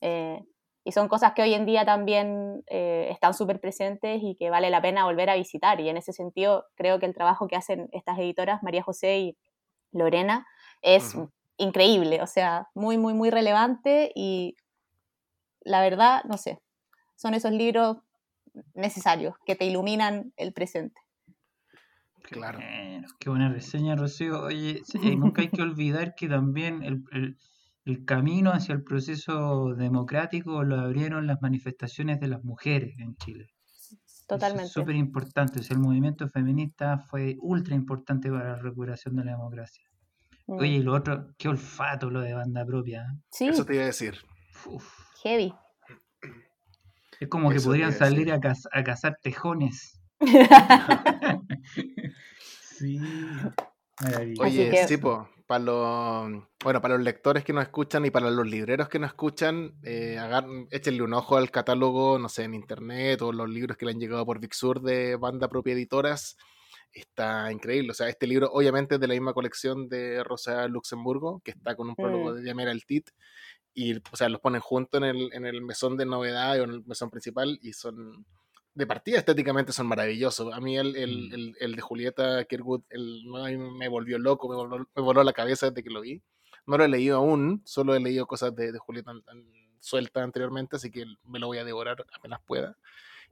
Eh, y son cosas que hoy en día también eh, están súper presentes y que vale la pena volver a visitar. Y en ese sentido, creo que el trabajo que hacen estas editoras, María José y Lorena, es increíble, o sea, muy, muy, muy relevante y la verdad, no sé, son esos libros necesarios que te iluminan el presente. Claro. qué buena reseña, Rocío. Oye, nunca hay que olvidar que también el el camino hacia el proceso democrático lo abrieron las manifestaciones de las mujeres en Chile. Totalmente. Súper importante. el movimiento feminista fue ultra importante para la recuperación de la democracia. Mm. Oye, y lo otro, qué olfato lo de banda propia. ¿eh? Sí. Eso te iba a decir. Heavy. Es como que podrían salir a, cazar tejones. sí. Oye, sí, para los, bueno, para los lectores que nos escuchan y para los libreros que nos escuchan, eh, échenle un ojo al catálogo, no sé, en internet o los libros que le han llegado por Vixur de banda propia editoras. Está increíble. O sea, este libro obviamente es de la misma colección de Rosa Luxemburgo, que está con un prólogo mm. de Yamera Tit. Y, o sea, los ponen juntos en el, en el mesón de novedad o en el mesón principal y son de partida estéticamente son maravillosos. A mí el, el, mm. el, de Julieta Kirkwood el, me volvió loco, me voló, me voló, la cabeza desde que lo vi. No lo he leído aún, solo he leído cosas de, de Julieta suelta anteriormente, así que me lo voy a devorar apenas pueda.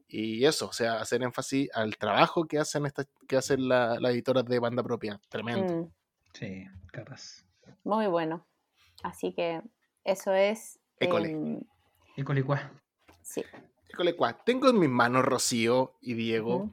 Y eso, o sea, hacer énfasis al trabajo que hacen esta, que hacen las editoras de banda propia. Tremendo. Mm. Sí, capaz. Muy bueno. Así que eso es. École. Eh, École, Sí tengo en mis manos, Rocío y Diego.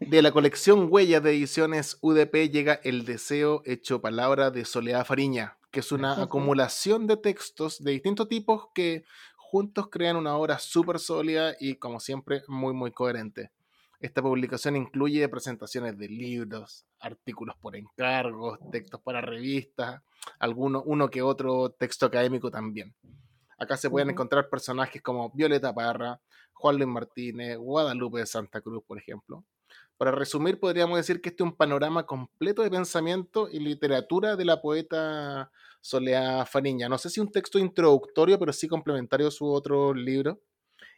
De la colección Huellas de Ediciones UDP llega El Deseo Hecho Palabra de Soledad Fariña, que es una acumulación de textos de distintos tipos que juntos crean una obra súper sólida y, como siempre, muy, muy coherente. Esta publicación incluye presentaciones de libros, artículos por encargos, textos para revistas, alguno, uno que otro texto académico también. Acá se pueden encontrar personajes como Violeta Parra, Juan Luis Martínez, Guadalupe de Santa Cruz, por ejemplo. Para resumir, podríamos decir que este es un panorama completo de pensamiento y literatura de la poeta Soleá Fariña. No sé si un texto introductorio, pero sí complementario a su otro libro.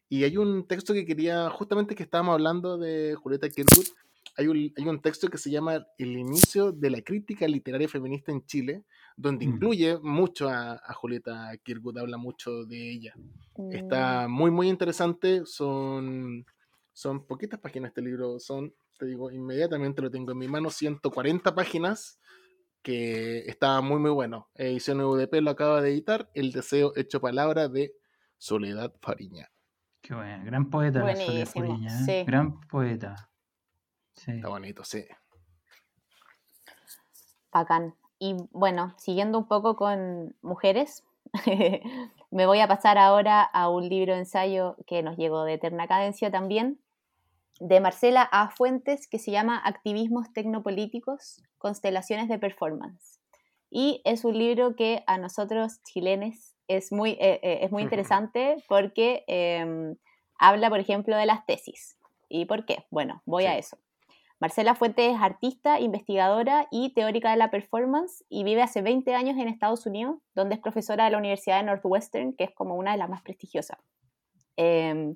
Y hay un texto que quería, justamente que estábamos hablando de Julieta Kirkwood, hay un, hay un texto que se llama El inicio de la crítica literaria feminista en Chile, donde mm. incluye mucho a, Julieta Kirkwood, habla mucho de ella. Mm. Está muy, muy interesante, son, son poquitas páginas este libro, son, te digo, inmediatamente lo tengo en mi mano, 140 páginas, que está muy, muy bueno. Edición UDP lo acaba de editar, El deseo hecho palabra de Soledad Fariña. Qué bueno, gran poeta la Soledad Fariña, ¿eh? gran poeta. Está bonito, sí. Bacán. Y bueno, siguiendo un poco con mujeres, me voy a pasar ahora a un libro ensayo que nos llegó de Eterna Cadencia también, de Marcela A. Fuentes, que se llama Activismos Tecnopolíticos, Constelaciones de Performance. y es un libro que a nosotros chilenos es muy, eh, eh, es muy interesante porque em, habla, por ejemplo, de las tesis. ¿Y por qué? Bueno, voy a eso. Marcela Fuentes es artista, investigadora y teórica de la performance y vive hace 20 años en Estados Unidos, donde es profesora de la Universidad de Northwestern, que es como una de las más prestigiosas. Em,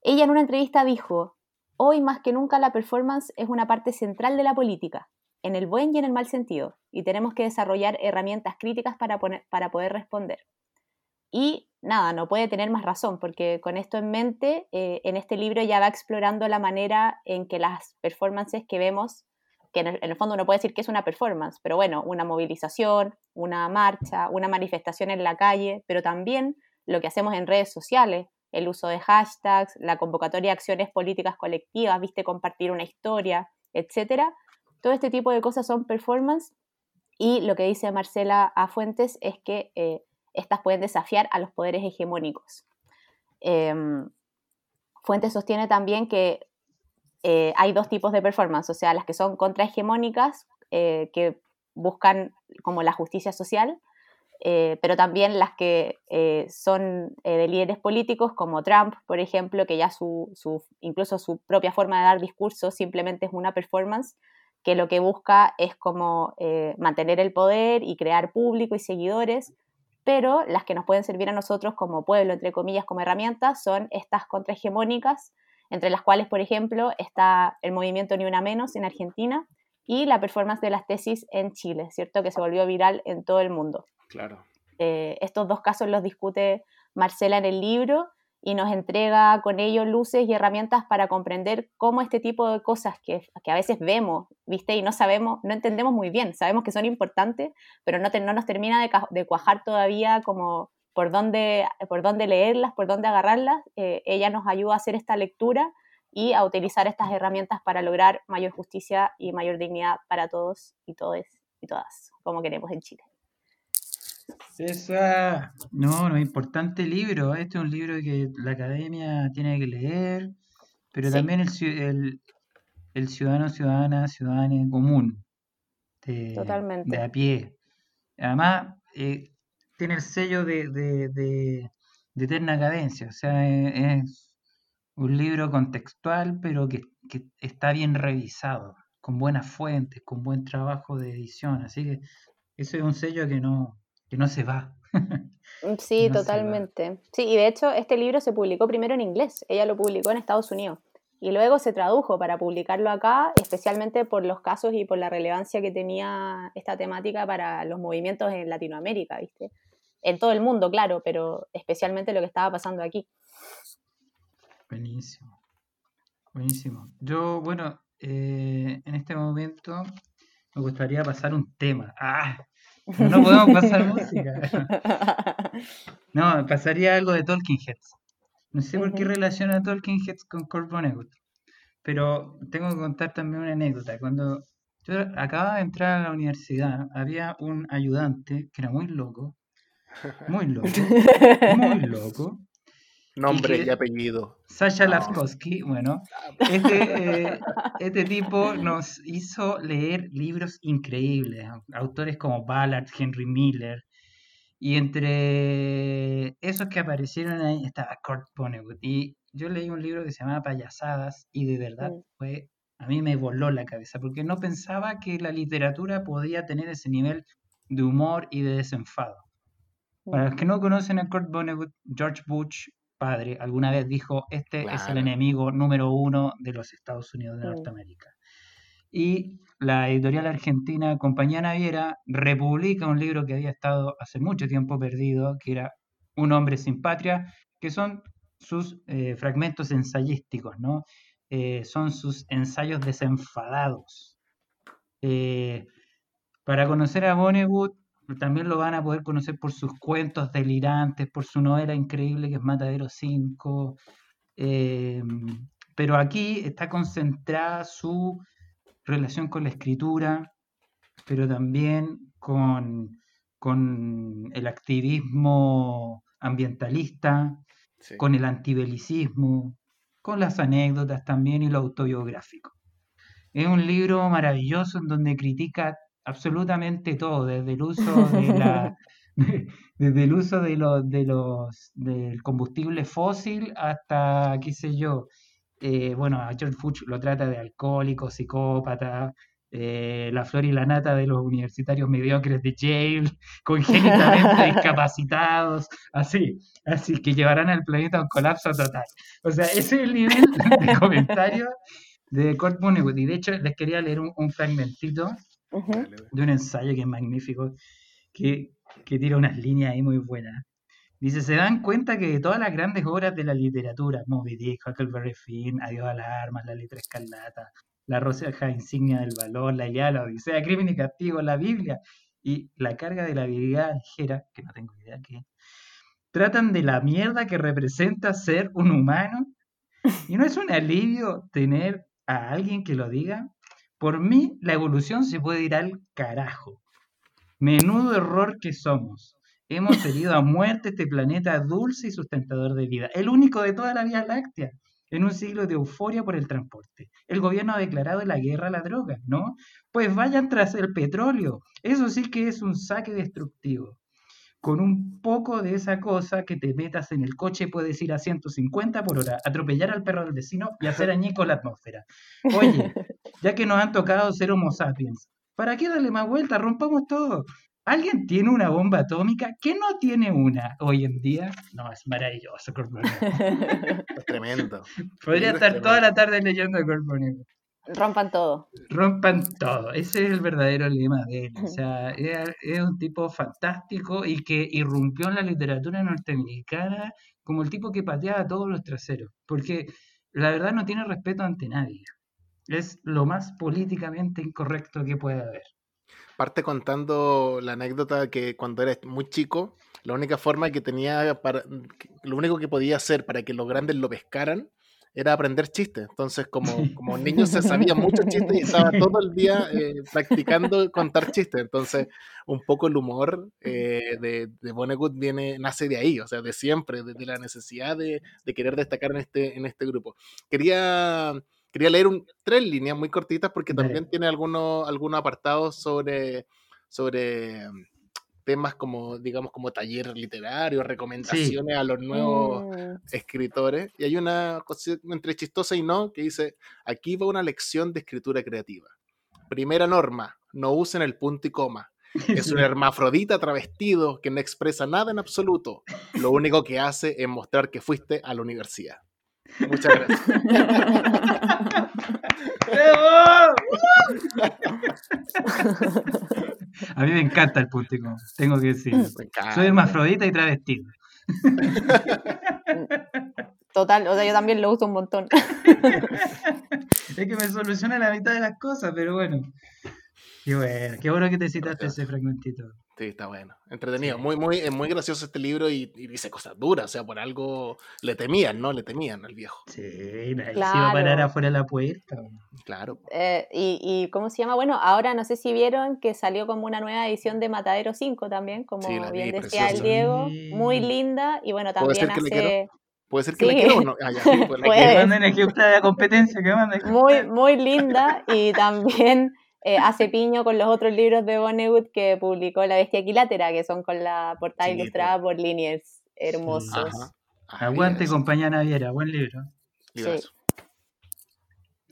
ella en una entrevista dijo, hoy más que nunca la performance es una parte central de la política en el buen y en el mal sentido, y tenemos que desarrollar herramientas críticas para, para poder responder. Y nada, no puede tener más razón, porque con esto en mente, eh, en este libro ya va explorando la manera en que las performances que vemos, que en el, fondo uno puede decir que es una performance, pero bueno, una movilización, una marcha, una manifestación en la calle, pero también lo que hacemos en redes sociales, el uso de hashtags, la convocatoria de acciones políticas colectivas, viste, compartir una historia, etcétera, todo este tipo de cosas son performance y lo que dice Marcela A. Fuentes es que eh, estas pueden desafiar a los poderes hegemónicos. Em, Fuentes sostiene también que eh, hay dos tipos de performance, o sea, las que son contrahegemónicas, eh, que buscan como la justicia social, pero también las que son de líderes políticos como Trump, por ejemplo, que ya su, incluso su propia forma de dar discurso simplemente es una performance que lo que busca es como eh, mantener el poder y crear público y seguidores, pero las que nos pueden servir a nosotros como pueblo, entre comillas, como herramientas, son estas contrahegemónicas, entre las cuales, por ejemplo, está el movimiento Ni Una Menos en Argentina y la performance de las tesis en Chile, ¿cierto? Que se volvió viral en todo el mundo. Claro. Eh, estos dos casos los discute Marcela en el libro y nos entrega con ello luces y herramientas para comprender cómo este tipo de cosas que, a veces vemos, ¿viste? Y no sabemos, no entendemos muy bien, sabemos que son importantes, pero no, no nos termina de, cuajar todavía como por dónde, por dónde leerlas, por dónde agarrarlas. Eh, ella nos ayuda a hacer esta lectura y a utilizar estas herramientas para lograr mayor justicia y mayor dignidad para todos y todas, como queremos en Chile. Esa, no, no importante libro. Este es un libro que la academia tiene que leer, pero también el, el, el, ciudadano, ciudadana, ciudadana común, de, Totalmente. de a pie. Además, eh, tiene el sello de, de, de, eterna cadencia, o sea, es, es un libro contextual, pero que, que está bien revisado, con buenas fuentes, con buen trabajo de edición. Así que eso es un sello que no, que no se va. Mm, sí, totalmente. Sí, y de hecho este libro se publicó primero en inglés, ella lo publicó en Estados Unidos y luego se tradujo para publicarlo acá, especialmente por los casos y por la relevancia que tenía esta temática para los movimientos en Latinoamérica, ¿viste? En todo el mundo, claro, pero especialmente lo que estaba pasando aquí. Buenísimo, buenísimo. Yo, bueno, eh, en este momento me gustaría pasar un tema. ¡Ah! No podemos pasar música. No, pasaría algo de Talking Heads. No sé por qué relaciona Talking Heads con Kurt Vonnegut. Pero tengo que contar también una anécdota. Cuando yo acababa de entrar a la universidad, había un ayudante que era muy loco. Muy loco. Muy loco. Nombre y, apellido. Sasha Lavkovsky, bueno, este, eh, este, tipo nos hizo leer libros increíbles, autores como Ballard, Henry Miller, y entre esos que aparecieron ahí estaba Kurt Vonnegut. Y yo leí un libro que se llamaba Payasadas y de verdad fue, a mí me voló la cabeza, porque no pensaba que la literatura podía tener ese nivel de humor y de desenfado. Para los que no conocen a Kurt Vonnegut, George Bush padre alguna vez dijo, este es el enemigo número uno de los Estados Unidos de Norteamérica. Y la editorial argentina Compañía Naviera republica un libro que había estado hace mucho tiempo perdido, que era Un hombre sin patria, que son sus eh, fragmentos ensayísticos, ¿no? Eh, son sus ensayos desenfadados. Eh, para conocer a Vonnegut también lo van a poder conocer por sus cuentos delirantes, por su novela increíble que es Matadero 5. Em, pero aquí está concentrada su relación con la escritura, pero también con, con el activismo ambientalista, con el antibelicismo, con las anécdotas también y lo autobiográfico. Es un libro maravilloso en donde critica absolutamente todo, desde el uso de la, desde el uso de los, de los, del combustible fósil hasta, qué sé yo, eh, bueno, George Fuchs lo trata de alcohólico, psicópata, eh, la flor y la nata de los universitarios mediocres de Yale, congénitamente discapacitados, así, así que llevarán al planeta a un colapso total. O sea, ese es el nivel de comentario de Kurt Vonnegut. Y de hecho, les quería leer un, fragmentito de un ensayo que es magnífico, que, que tira unas líneas ahí muy buenas. Dice, se dan cuenta que de todas las grandes obras de la literatura, Moby Dick, Huckleberry Finn, Adiós a las armas, La letra escarlata, La rosa insignia del valor, La Ilíada, La Odisea, Crimen y Castigo, la Biblia y La carga de la vida ligera, que no tengo idea qué, tratan de la mierda que representa ser un humano. Y no es un alivio tener a alguien que lo diga. Por mí, la evolución se puede ir al carajo. Menudo error que somos. Hemos herido a muerte este planeta dulce y sustentador de vida, el único de toda la Vía Láctea, en un siglo de euforia por el transporte. El gobierno ha declarado la guerra a la droga, ¿no? Pues vayan tras el petróleo. Eso sí que es un saque destructivo. Con un poco de esa cosa que te metas en el coche puedes ir a 150 por hora, atropellar al perro del vecino y hacer añico la atmósfera. Oye, ya que nos han tocado ser homo sapiens, ¿para qué darle más vuelta? Rompamos todo. ¿Alguien tiene una bomba atómica? ¿Qué no tiene una hoy en día? No, es maravilloso, Es tremendo. Podría estar toda la tarde leyendo Corpo Rompan todo. Rompan todo. Ese es el verdadero lema de él. O sea, es, un tipo fantástico y que irrumpió en la literatura norteamericana como el tipo que pateaba todos los traseros. Porque la verdad no tiene respeto ante nadie. Es lo más políticamente incorrecto que puede haber. Parte contando la anécdota que cuando era muy chico, la única forma que tenía para, lo único que podía hacer para que los grandes lo pescaran era aprender chistes. Entonces, como, como niño se sabía muchos chistes y estaba todo el día eh, practicando contar chistes. Entonces, un poco el humor eh, de, de Vonnegut viene, nace de ahí, o sea, de siempre, de, la necesidad de, de, querer destacar en este, en este grupo. Quería Quería leer un, tres líneas muy cortitas porque también tiene algunos, algunos apartados sobre, sobre temas como, digamos, como taller literario, recomendaciones a los nuevos mm. escritores. Y hay una cosa entre chistosa y no que dice, aquí va una lección de escritura creativa. Primera norma, no usen el punto y coma. Es un hermafrodita travestido que no expresa nada en absoluto. Lo único que hace es mostrar que fuiste a la universidad. Muchas gracias. A mí me encanta el público, tengo que decir. Soy hermafrodita y travestido. Total, o sea, yo también lo uso un montón. Es que me soluciona la mitad de las cosas, pero bueno. Qué bueno, qué bueno que te citaste ese fragmentito. Sí, está bueno. Entretenido. Muy, muy, es muy gracioso este libro y, dice cosas duras. O sea, por algo le temían, ¿no? Le temían al viejo. Sí, nadie se iba a parar afuera de la puerta. Claro. Eh, y, y, ¿cómo se llama? Bueno, ahora no sé si vieron que salió como una nueva edición de Matadero 5 también, como bien decía el Diego. Muy linda. Y bueno, también hace. ¿Puede ser que le quiero o no? Ah, ya, sí, pues que manden aquí la competencia, que manden. Muy, muy linda y también eh, hace piño con los otros libros de Vonnegut que publicó La Bestia Equilátera, que son con la portada ilustrada por Liniers, hermosos. Aguante, compañía Naviera, buen libro.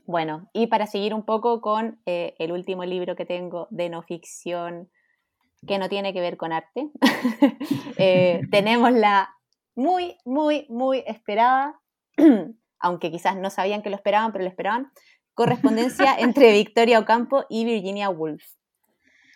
Bueno, y para seguir un poco con eh, el último libro que tengo de no ficción, que no tiene que ver con arte, eh, tenemos la muy, muy, muy esperada, aunque quizás no sabían que lo esperaban, pero lo esperaban, correspondencia entre Victoria Ocampo y Virginia Woolf.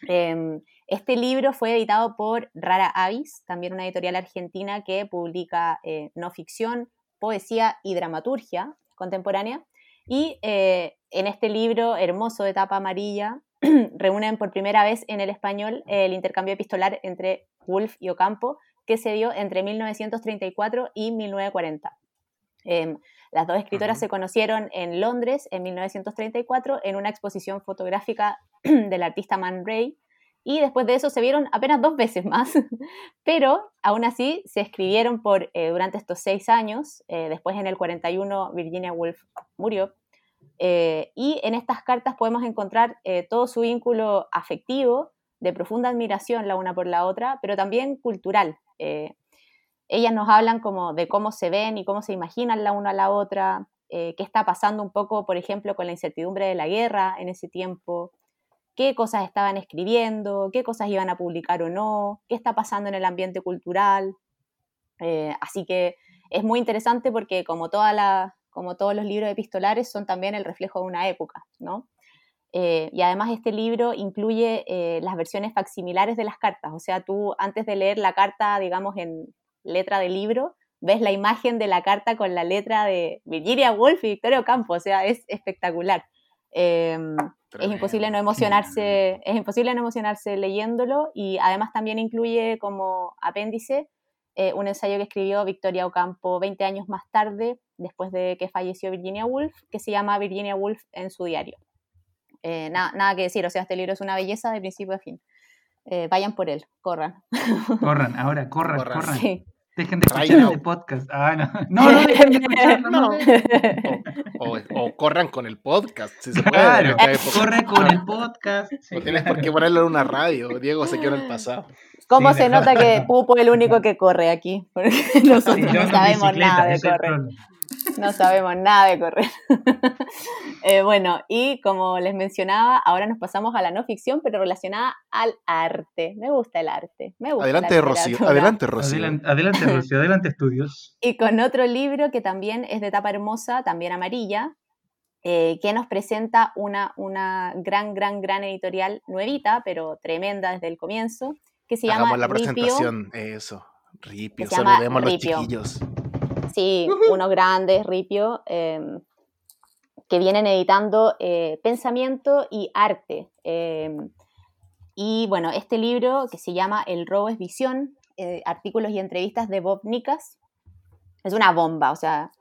Em, este libro fue editado por Rara Avis, también una editorial argentina que publica eh, no ficción, poesía y dramaturgia contemporánea. Y eh, en este libro hermoso de tapa amarilla reúnen por primera vez en el español el intercambio epistolar entre Woolf y Ocampo que se dio entre 1934 y 1940. Las dos escritoras se conocieron en Londres en 1934 en una exposición fotográfica del artista Man Ray y después de eso se vieron apenas dos veces más, pero aún así se escribieron por, eh, durante estos seis años, eh, después en el 41 Virginia Woolf murió, Eh, y en estas cartas podemos encontrar todo su vínculo afectivo, de profunda admiración la una por la otra, pero también cultural. Eh, ellas nos hablan como de cómo se ven y cómo se imaginan la una a la otra, qué está pasando un poco, por ejemplo, con la incertidumbre de la guerra en ese tiempo, qué cosas estaban escribiendo, qué cosas iban a publicar o no, qué está pasando en el ambiente cultural. así que es muy interesante porque como toda la, como todos los libros epistolares, son también el reflejo de una época, ¿no? Eh, y además este libro incluye eh, las versiones facsimilares de las cartas, o sea, tú antes de leer la carta, digamos, en letra de libro, ves la imagen de la carta con la letra de Virginia Woolf y Victorio Campo, o sea, es espectacular. Em, es imposible no emocionarse, es imposible no emocionarse leyéndolo y además también incluye como apéndice eh, un ensayo que escribió Victoria Ocampo 20 años más tarde, después de que falleció Virginia Woolf, que se llama Virginia Woolf en su diario. Eh, nada que decir, o sea, este libro es una belleza de principio a fin. Eh, vayan por él, corran. Corran, ahora, corran, corran. Dejen de escuchar este podcast. Ah, no. No, no dejen de escucharlo. No. O, corran con el podcast, si se puede. Claro, corre con el podcast. no tienes por qué ponerlo en una radio. Diego se quedó en el pasado. ¿Cómo se nota que Pupo es el único que corre aquí? Porque nosotros no sabemos nada de correr. No sabemos nada de correr. Eh, bueno, y como les mencionaba, ahora nos pasamos a la no ficción, pero relacionada al arte. Me gusta el arte. Me gusta adelante, Rocío. Adelante, Rocío. Adelante, Rocío. Adelante, estudios. Y con otro libro que también es de tapa hermosa, también amarilla, eh, que nos presenta una, una gran, gran, gran editorial nuevita, pero tremenda desde el comienzo, que se Hagamos llama la presentación, eso. Ripio, saludemos a los chiquillos. Sí, unos grandes, Ripio, em, que vienen editando eh, pensamiento y arte. Em, y bueno, este libro que se llama El robo es visión, eh, artículos y entrevistas de Bob Nicas, es una bomba, o sea,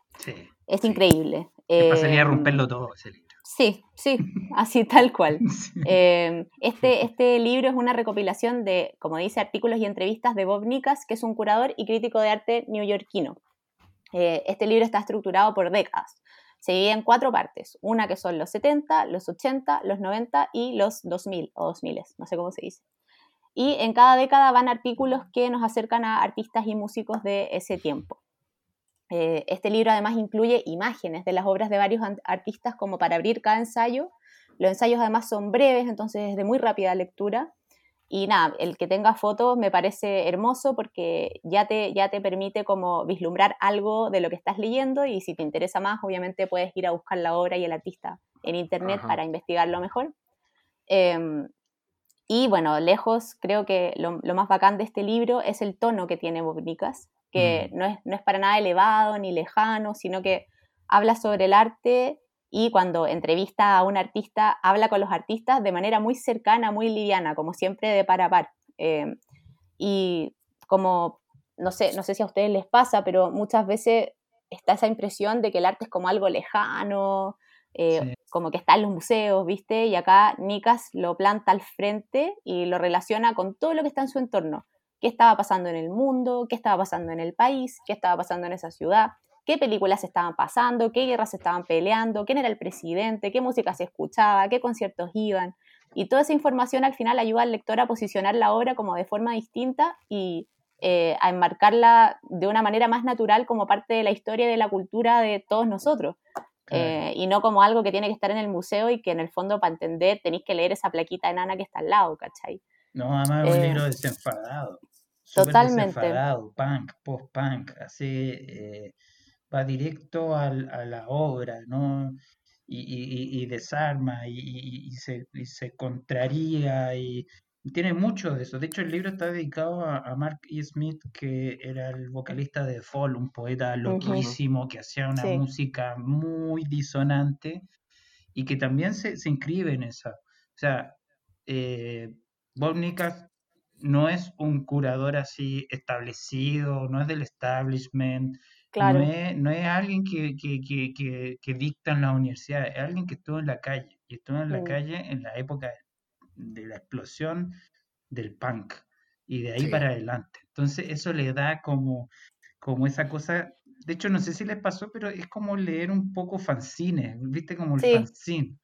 es increíble. pasaría a em, romperlo todo ese libro. Sí, sí, así tal cual. Este, este libro es una recopilación de, como dice, artículos y entrevistas de Bob Nicas, que es un curador y crítico de arte neoyorquino. Eh, este libro está estructurado por décadas. Se divide en cuatro partes, una que son los 70, los 80, los 90 y los 2000 o 2000, no sé cómo se dice. Y en cada década van artículos que nos acercan a artistas y músicos de ese tiempo. Eh, este libro además incluye imágenes de las obras de varios artistas como para abrir cada ensayo. Los ensayos además son breves, entonces es de muy rápida lectura. Y nada, el que tenga fotos me parece hermoso porque ya te, ya te permite como vislumbrar algo de lo que estás leyendo y si te interesa más, obviamente puedes ir a buscar la obra y el artista en internet para investigarlo mejor. Em, y bueno, lejos, creo que lo, lo, más bacán de este libro es el tono que tiene Bobnicas que no, es, no es para nada elevado ni lejano, sino que habla sobre el arte y cuando entrevista a un artista, habla con los artistas de manera muy cercana, muy liviana, como siempre de par a par. Eh, y como, no sé, no sé si a ustedes les pasa, pero muchas veces está esa impresión de que el arte es como algo lejano, eh, como que está en los museos, ¿viste? Y acá Nicas lo planta al frente y lo relaciona con todo lo que está en su entorno. Qué estaba pasando en el mundo, qué estaba pasando en el país, qué estaba pasando en esa ciudad, qué películas estaban pasando, qué guerras estaban peleando, quién era el presidente, qué música se escuchaba, qué conciertos iban. Y toda esa información al final ayuda al lector a posicionar la obra como de forma distinta y eh, a enmarcarla de una manera más natural como parte de la historia y de la cultura de todos nosotros. Eh, y no como algo que tiene que estar en el museo y que en el fondo para entender tenéis que leer esa plaquita enana que está al lado, ¿cachai? No, además es un libro eh, desenfadado. Totalmente. punk, post-punk, así eh, va directo al, a la obra, ¿no? Y, y, desarma y, se, se, contraría y tiene mucho de eso. De hecho, el libro está dedicado a, Mark E. Smith, que era el vocalista de Fall, un poeta loquísimo que hacía una música muy disonante y que también se, se inscribe en esa. O sea, eh, Bob no es un curador así establecido, no es del establishment, no, es, alguien que, que, dicta en la universidad, es alguien que estuvo en la calle, y estuvo en la mm. calle en la época de la explosión del punk, y de ahí para adelante. Entonces eso le da como, como esa cosa de hecho, no sé si les pasó, pero es como leer un poco fanzine, ¿viste? Como el fanzine.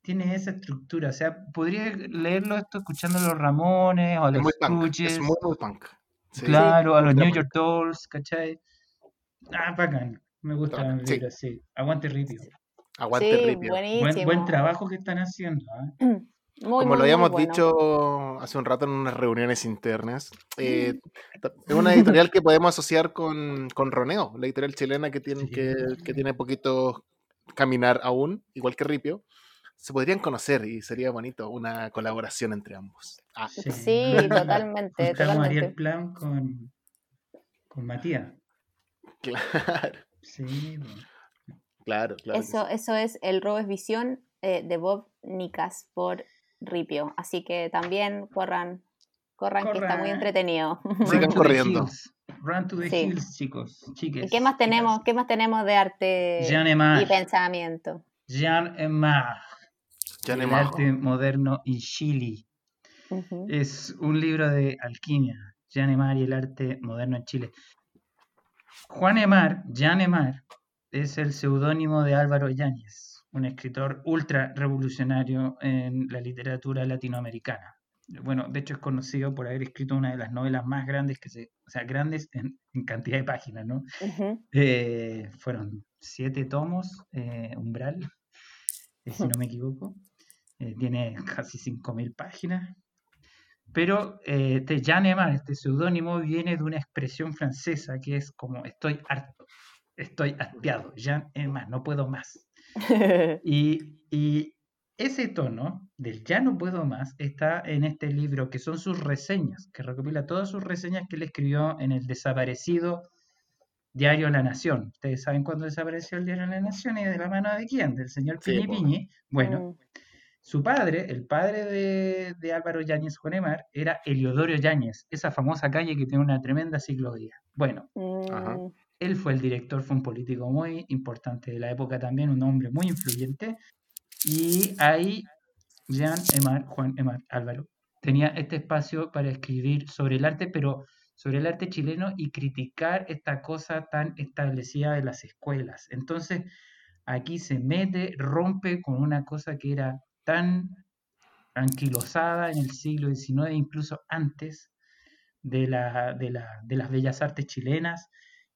Tiene esa estructura, o sea, podría leerlo esto escuchando a los Ramones o a los Es muy, punk. Claro, a los New York Dolls, ¿cachai? Ah, bacán. Me gusta el libro, sí. Aguante Ripio. Aguante Ripio. Buen, buen, trabajo que están haciendo. ¿eh? Como lo habíamos dicho hace un rato en unas reuniones internas, eh, es una editorial que podemos asociar con, con Roneo, la editorial chilena que tiene, que, que, tiene poquito caminar aún, igual que Ripio. Se podrían conocer y sería bonito una colaboración entre ambos. Ah. Sí, totalmente. totalmente. el plan con, con Matías. Claro. Sí, Claro, claro. Eso, eso es El robo es visión eh, de Bob Nicas por Ripio. Así que también corran, corran, que está muy entretenido. Sigan corriendo. Run to the hills, chicos. ¿Y qué más tenemos? ¿Qué más tenemos de arte y pensamiento? Jean Emar. El arte moderno en Chile. Es un libro de alquimia. Jean Emar y el arte moderno en Chile. Juan Emar, Jean Emar, es el seudónimo de Álvaro Yáñez un escritor ultra revolucionario en la literatura latinoamericana. Bueno, de hecho es conocido por haber escrito una de las novelas más grandes que se, o sea, grandes en, cantidad de páginas, ¿no? Eh, fueron siete tomos, eh, Umbral, eh, si no me equivoco. tiene casi 5.000 páginas. Pero este Jean Emar, este seudónimo, viene de una expresión francesa que es como estoy harto, estoy hastiado, Jean Emar, no puedo más. y, ese tono del ya no puedo más está en este libro, que son sus reseñas, que recopila todas sus reseñas que él escribió en el desaparecido Diario La Nación. Ustedes saben cuándo desapareció el Diario La Nación y de la mano de quién, del señor Piñi Piñi. Bueno, mm. Su padre, el padre de, Álvaro Yáñez Jonemar, era Eliodorio Yáñez, esa famosa calle que tiene una tremenda ciclovía. Bueno, mm. Él fue el director, fue un político muy importante de la época también, un hombre muy influyente. Y ahí Jean Emar, Juan Emar Álvaro, tenía este espacio para escribir sobre el arte, pero sobre el arte chileno y criticar esta cosa tan establecida de las escuelas. Entonces, aquí se mete, rompe con una cosa que era tan anquilosada en el siglo XIX, incluso antes de, la, de, la, de las bellas artes chilenas,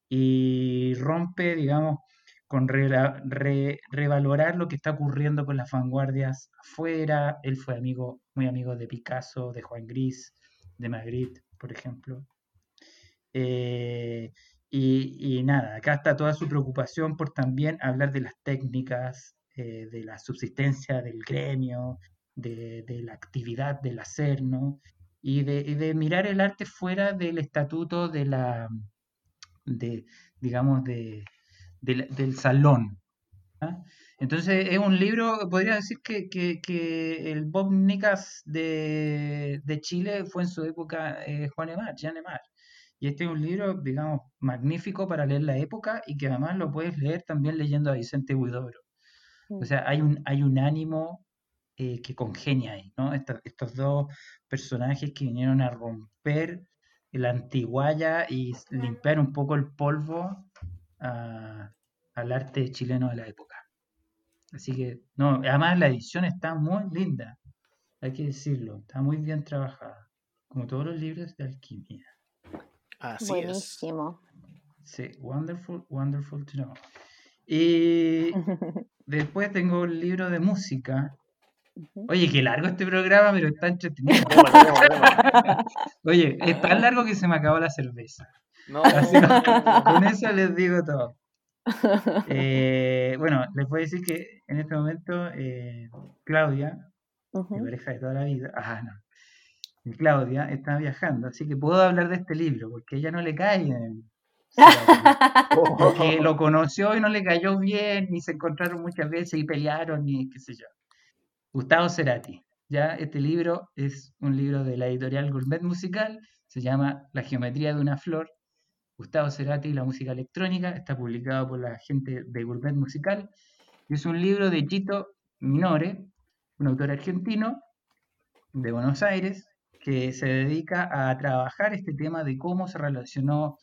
y rompe, digamos, con revalorar lo que está ocurriendo con las vanguardias afuera. Él fue amigo, muy amigo de Picasso, de Juan Gris, de Magritte, por ejemplo. Eh, y, nada, acá está toda su preocupación por también hablar de las técnicas, eh, de la subsistencia del gremio, de, la actividad del hacer, ¿no? y de, mirar el arte fuera del estatuto de la, digamos, de, del salón. ¿ah? Entonces es un libro, podría decir que, el Bob Nicas de, de, Chile fue en su época eh, Juan Emar, Jean Emar. Y este es un libro, digamos, magnífico para leer la época y que además lo puedes leer también leyendo a Vicente Huidobro. O sea, hay un, hay un ánimo eh, que congenia ahí, ¿no? estos dos personajes que vinieron a romper la antiguaya y limpiar un poco el polvo al arte chileno de la época. Así que, no, además la edición está muy linda, hay que decirlo, está muy bien trabajada, como todos los libros de alquimia. Así Buenísimo. Sí, wonderful, wonderful to know. Y después tengo un libro de música Oye, qué largo este programa, pero está entretenido. Oye, es tan largo que se me acabó la cerveza. No. con eso les digo todo. Eh, bueno, les voy a decir que en este momento eh, Claudia, mi pareja de toda la vida, ah, no, Claudia está viajando, así que puedo hablar de este libro, porque ella no le cae en porque lo conoció y no le cayó bien, ni se encontraron muchas veces y pelearon, ni qué sé yo. Gustavo Cerati. Ya este libro es un libro de la editorial Gourmet Musical, se llama La geometría de una flor. Gustavo Cerati y la música electrónica, está publicado por la gente de Gourmet Musical. Es un libro de Chito Minore, un autor argentino de Buenos Aires, que se dedica a trabajar este tema de cómo se relacionó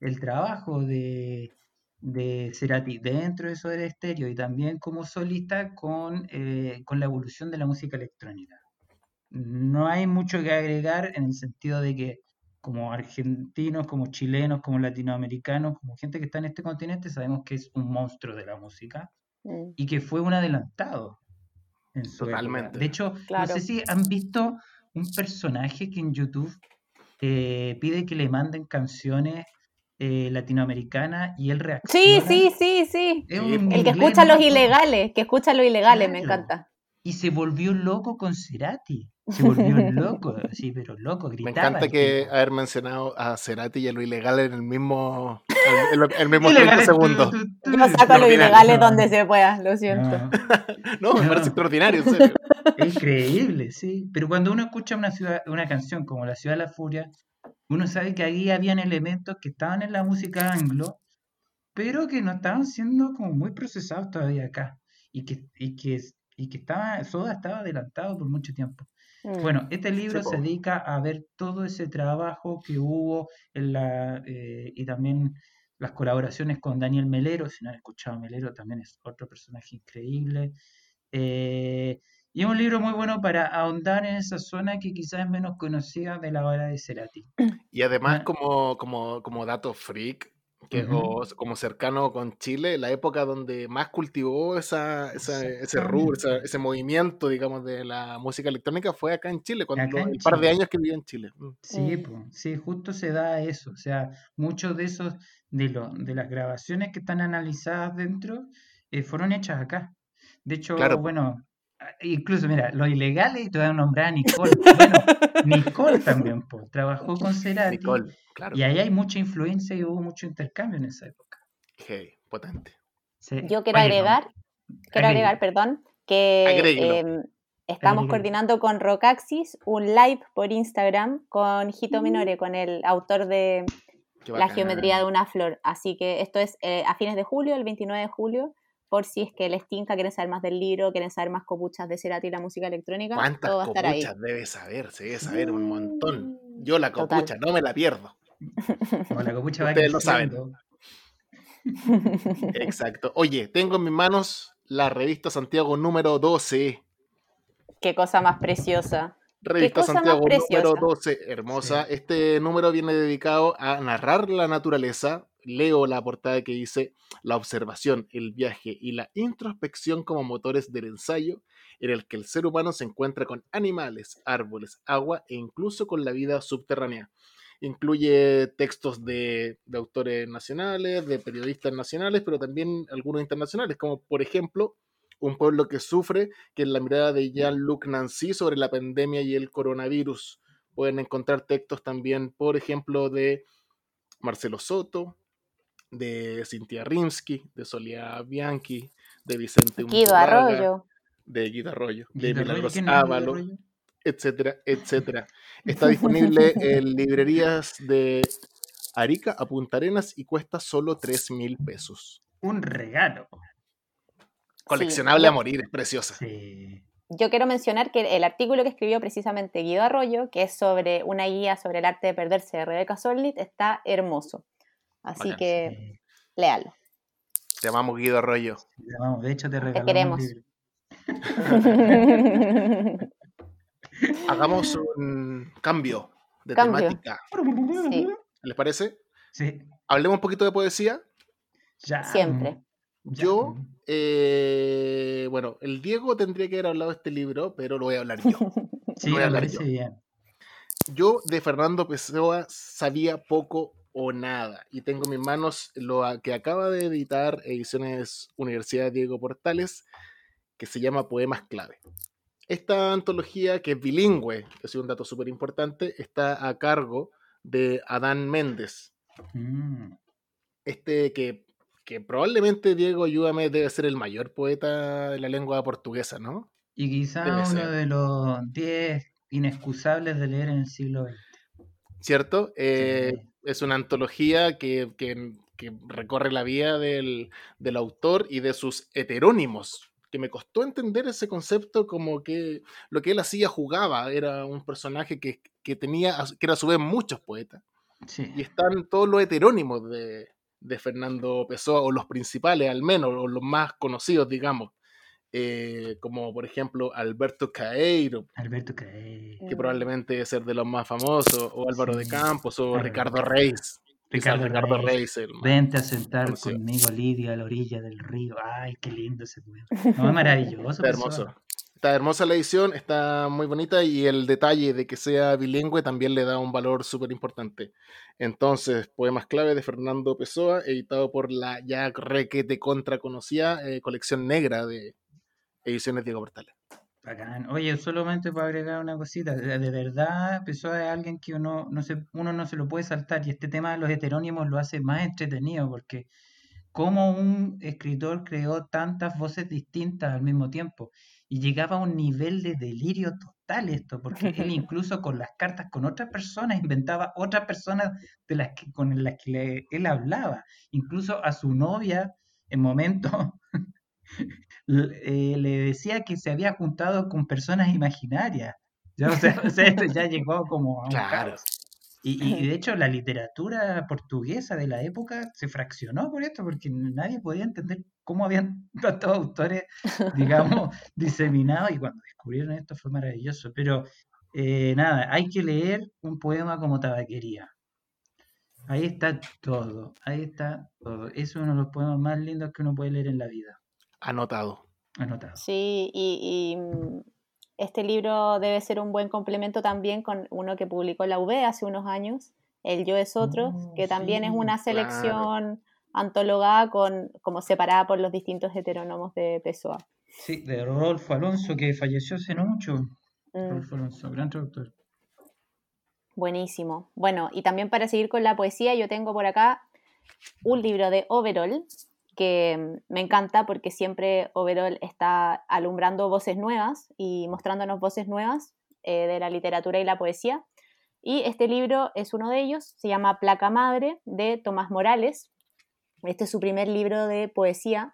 el trabajo de de Cerati dentro de Soda Stereo y también como solista con, eh, con la evolución de la música electrónica. No hay mucho que agregar en el sentido de que como argentinos, como chilenos, como latinoamericanos, como gente que está en este continente, sabemos que es un monstruo de la música mm. y que fue un adelantado en su Totalmente. De hecho, no sé si han visto un personaje que en YouTube eh, pide que le manden canciones eh, latinoamericana y él reacciona. Sí, sí, sí, sí. el que escucha los ilegales, que escucha los ilegales, me encanta. Y se volvió loco con Cerati. Se volvió loco, sí, pero loco, gritaba. Me encanta que haber mencionado a Cerati y a lo ilegal en el mismo, el, mismo 30 segundos. Yo saco a los ilegales donde se pueda, lo siento. No, me parece extraordinario, en serio. increíble, sí. Pero cuando uno escucha una, ciudad, una canción como La Ciudad de la Furia, uno sabe que ahí habían elementos que estaban en la música anglo, pero que no estaban siendo como muy procesados todavía acá. Y que, y que, y que estaba, Soda estaba adelantado por mucho tiempo. Mm. Bueno, este libro se dedica a ver todo ese trabajo que hubo en la, eh, y también las colaboraciones con Daniel Melero. Si no han escuchado a Melero, también es otro personaje increíble. Eh, y es un libro muy bueno para ahondar en esa zona que quizás es menos conocida de la obra de Cerati. Y además, como, como, como dato freak, que, como cercano con Chile, la época donde más cultivó esa, esa ese rubro, ese movimiento, digamos, de la música electrónica fue acá en Chile, cuando el par de años que vivió en Chile. Mm. Sí, pues, sí, justo se da eso. O sea, muchos de esos, de, lo, de las grabaciones que están analizadas dentro, eh, fueron hechas acá. De hecho, bueno, incluso, mira, los ilegales, y te voy a nombrar a Nicole. Bueno, Nicole también, pues, trabajó con Cerati. Y ahí hay mucha influencia y hubo mucho intercambio en esa época. Qué potente. Yo quiero agregar, quiero agregar, perdón, que em, estamos coordinando con Rocaxis un live por Instagram con Hito Minore, con el autor de La geometría de una flor. Así que esto es eh, a fines de julio, el 29 de julio por si es que les tinca, quieren saber más del libro, quieren saber más copuchas de Cerati y la música electrónica. ¿Cuántas todo va a estar copuchas ahí. debe saber? Se debe saber un montón. Mm, Yo la copucha, no me la pierdo. la copucha va Ustedes lo saben. Exacto. Oye, tengo en mis manos la revista Santiago número 12. Qué cosa más preciosa. Revista Santiago número 12, hermosa. Este número viene dedicado a narrar la naturaleza, leo la portada que dice la observación, el viaje y la introspección como motores del ensayo, en el que el ser humano se encuentra con animales, árboles, agua e incluso con la vida subterránea. Incluye textos de, autores nacionales, de periodistas nacionales, pero también algunos internacionales, como por ejemplo Un pueblo que sufre, que es la mirada de Jean-Luc Nancy sobre la pandemia y el coronavirus. Pueden encontrar textos también, por ejemplo, de Marcelo Soto, de Cintia Rimsky, de Solia Bianchi, de Vicente Guido Arroyo. De Guido Arroyo, de Milagros Ávalo, etcétera, etcétera. Está disponible en librerías de Arica a Punta Arenas y cuesta solo 3 mil pesos. Un regalo. Coleccionable a morir, es preciosa. Yo quiero mencionar que el artículo que escribió precisamente Guido Arroyo, que es sobre una guía sobre el arte de perderse de Rebeca Solnit, está hermoso. Así que léalo. Te amamos, Guido Arroyo. Te amamos. De hecho, te regalamos. Te queremos. Hagamos un cambio de temática. ¿Les parece? Sí. Hablemos un poquito de poesía. Ya. Siempre. Yo, eh, bueno, el Diego tendría que haber hablado de este libro, pero lo voy a hablar yo. sí, voy a hablar yo. Bien. Yo de Fernando Pessoa sabía poco o nada. Y tengo en mis manos lo que acaba de editar Ediciones Universidad Diego Portales, que se llama Poemas Clave. Esta antología, que es bilingüe, que es un dato súper importante, está a cargo de Adán Méndez. Mm. Este que, que, probablemente, Diego, ayúdame, debe ser el mayor poeta de la lengua portuguesa, ¿no? Y quizá uno de los 10 inexcusables de leer en el siglo XX. ¿Cierto? Eh, es una antología que, recorre la vida del, autor y de sus heterónimos, que me costó entender ese concepto como que lo que él hacía jugaba, era un personaje que, tenía, que era a su vez muchos poetas. Y están todos los heterónimos de, de Fernando Pessoa, o los principales al menos, o los más conocidos, digamos. Eh, como por ejemplo Alberto Caeiro, Alberto Caeiro. que probablemente debe ser de los más famosos, o Álvaro de Campos, o Ricardo Reis. Ricardo, Ricardo Reis. Vente a sentar conmigo, Lidia, a la orilla del río. Ay, qué lindo ese poema. No, maravilloso. Está hermoso. Está hermosa la edición, está muy bonita y el detalle de que sea bilingüe también le da un valor súper importante. Entonces, Poemas Clave de Fernando Pessoa, editado por la ya requete contra conocida eh, colección negra de ediciones Diego Portales. Bacán. Oye, solamente para agregar una cosita, de, verdad Pessoa es alguien que uno no, se, uno no se lo puede saltar y este tema de los heterónimos lo hace más entretenido porque como un escritor creó tantas voces distintas al mismo tiempo y llegaba a un nivel de delirio total esto, porque él incluso con las cartas con otras personas inventaba otras personas de las que, con las que él hablaba, incluso a su novia en momentos eh, le decía que se había juntado con personas imaginarias. Ya, o sea, ya llegó como a un claro. Y, de hecho la literatura portuguesa de la época se fraccionó por esto, porque nadie podía entender cómo habían tantos autores, digamos, diseminados, y cuando descubrieron esto fue maravilloso. Pero eh, nada, hay que leer un poema como tabaquería. Ahí está todo, ahí está todo. Es uno de los poemas más lindos que uno puede leer en la vida. Anotado. Anotado. Sí, y mm, este libro debe ser un buen complemento también con uno que publicó la UB hace unos años, El Yo es Otro, oh, que también es una selección antologada con, como separada por los distintos heterónomos de Pessoa. Sí, de Rodolfo Alonso, que falleció hace no mucho. Mm. Rodolfo Alonso, gran traductor. Buenísimo. Bueno, y también para seguir con la poesía, yo tengo por acá un libro de Overall, que me encanta porque siempre Overall está alumbrando voces nuevas y mostrándonos voces nuevas eh, de la literatura y la poesía. Y este libro es uno de ellos, se llama Placa Madre de Tomás Morales. Este es su primer libro de poesía.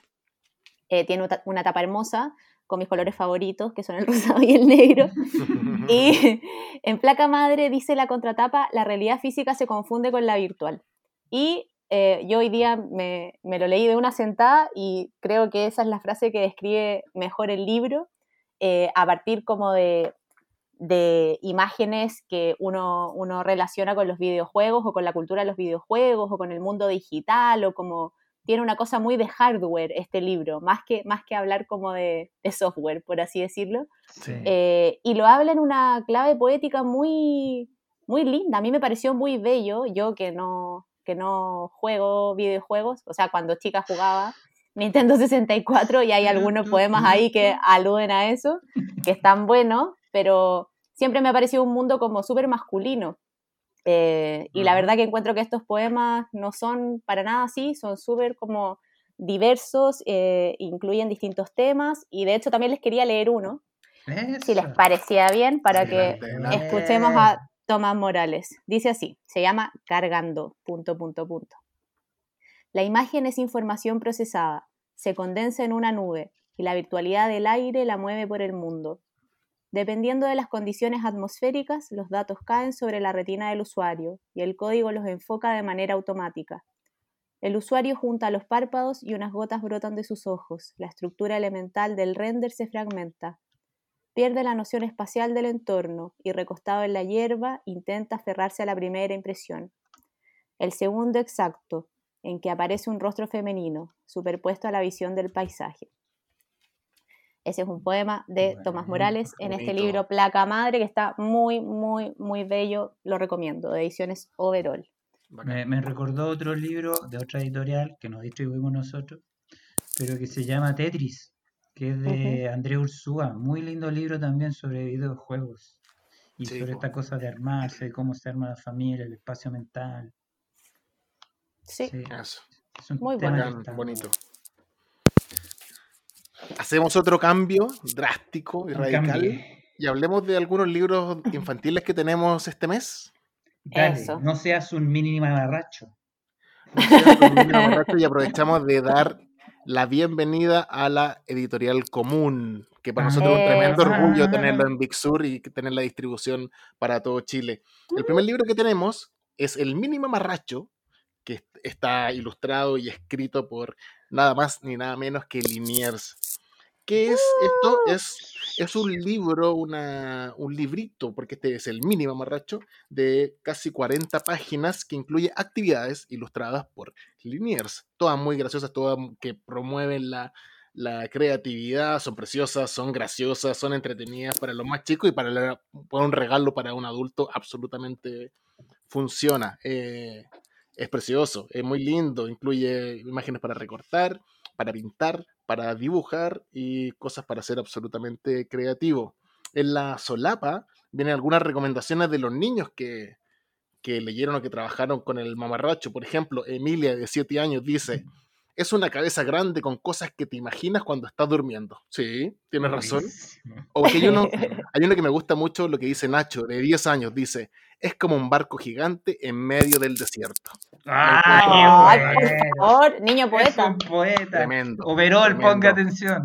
Eh, tiene una tapa hermosa con mis colores favoritos, que son el rosado y el negro. y en Placa Madre dice la contratapa, la realidad física se confunde con la virtual. Y eh, yo hoy día me, lo leí de una sentada y creo que esa es la frase que describe mejor el libro, eh, a partir como de, imágenes que uno, uno, relaciona con los videojuegos o con la cultura de los videojuegos o con el mundo digital o como tiene una cosa muy de hardware este libro, más que, más que hablar como de, software, por así decirlo. Eh, y lo habla en una clave poética muy, muy linda, a mí me pareció muy bello, yo que no, que no juego videojuegos, o sea, cuando chica jugaba Nintendo 64 y hay algunos poemas ahí que aluden a eso, que están buenos, pero siempre me ha parecido un mundo como súper masculino. Eh, y la verdad que encuentro que estos poemas no son para nada así, son súper como diversos, eh, incluyen distintos temas y de hecho también les quería leer uno, si les parecía bien, para que escuchemos a Tomás Morales. Dice así, se llama cargando, punto, punto, punto. La imagen es información procesada, se condensa en una nube y la virtualidad del aire la mueve por el mundo. Dependiendo de las condiciones atmosféricas, los datos caen sobre la retina del usuario y el código los enfoca de manera automática. El usuario junta los párpados y unas gotas brotan de sus ojos. La estructura elemental del render se fragmenta pierde la noción espacial del entorno y recostado en la hierba intenta aferrarse a la primera impresión. El segundo exacto, en que aparece un rostro femenino, superpuesto a la visión del paisaje. Ese es un poema de Tomás Morales en este libro Placa Madre, que está muy, muy, muy bello, lo recomiendo, de ediciones Overall. Me, me recordó otro libro de otra editorial que nos distribuimos nosotros, pero que se llama Tetris, que es de André Ursúa. Muy lindo libro también sobre videojuegos y sobre esta cosa de armarse, cómo se arma la familia, el espacio mental. Sí, Es un muy bueno. bonito. Hacemos otro cambio drástico y radical y hablemos de algunos libros infantiles que tenemos este mes. Dale, no seas un mini mamarracho. No seas un mini mamarracho y aprovechamos de dar la bienvenida a la editorial común, que para nosotros es un tremendo orgullo tenerlo en Big Sur y tener la distribución para todo Chile. El primer libro que tenemos es El Mínimo Marracho, que está ilustrado y escrito por nada más ni nada menos que Liniers. ¿Qué es esto? Es, es un libro, una, un librito, porque este es el mínimo marracho, de casi 40 páginas que incluye actividades ilustradas por Liniers. Todas muy graciosas, todas que promueven la, la creatividad, son preciosas, son graciosas, son entretenidas para los más chicos y para, un regalo para un adulto absolutamente funciona. Eh, es precioso, es muy lindo, incluye imágenes para recortar, para pintar, para dibujar y cosas para ser absolutamente creativo. En la solapa vienen algunas recomendaciones de los niños que, que leyeron o que trabajaron con el mamarracho. Por ejemplo, Emilia, de 7 años, dice, es una cabeza grande con cosas que te imaginas cuando estás durmiendo. Sí, tienes razón. O hay uno, hay uno que me gusta mucho, lo que dice Nacho, de 10 años, dice, es como un barco gigante en medio del desierto. ¡Ay, por favor! Niño poeta. un poeta. Tremendo. Overol, ponga atención.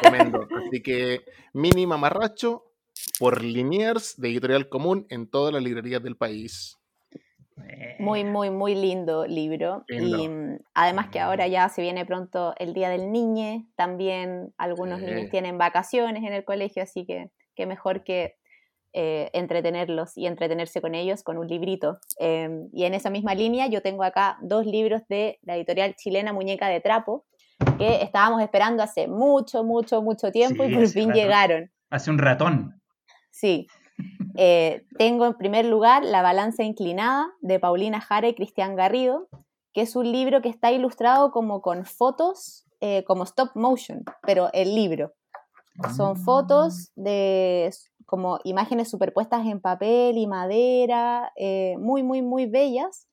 Tremendo. Así que, mini mamarracho por Liniers de Editorial Común en todas las librerías del país. Muy, muy, muy lindo libro. Y mm, además que ahora ya se viene pronto el Día del Niño, también algunos niños tienen vacaciones en el colegio, así que qué mejor que eh, entretenerlos y entretenerse con ellos con un librito. Em, y en esa misma línea yo tengo acá dos libros de la editorial chilena Muñeca de Trapo, que estábamos esperando hace mucho, mucho, mucho tiempo y por fin llegaron. Hace un ratón. Sí, eh, tengo en primer lugar La balanza inclinada de Paulina Jara y Cristian Garrido, que es un libro que está ilustrado como con fotos, eh, como stop motion, pero el libro. Son fotos de como imágenes superpuestas en papel y madera, eh, muy, muy, muy bellas.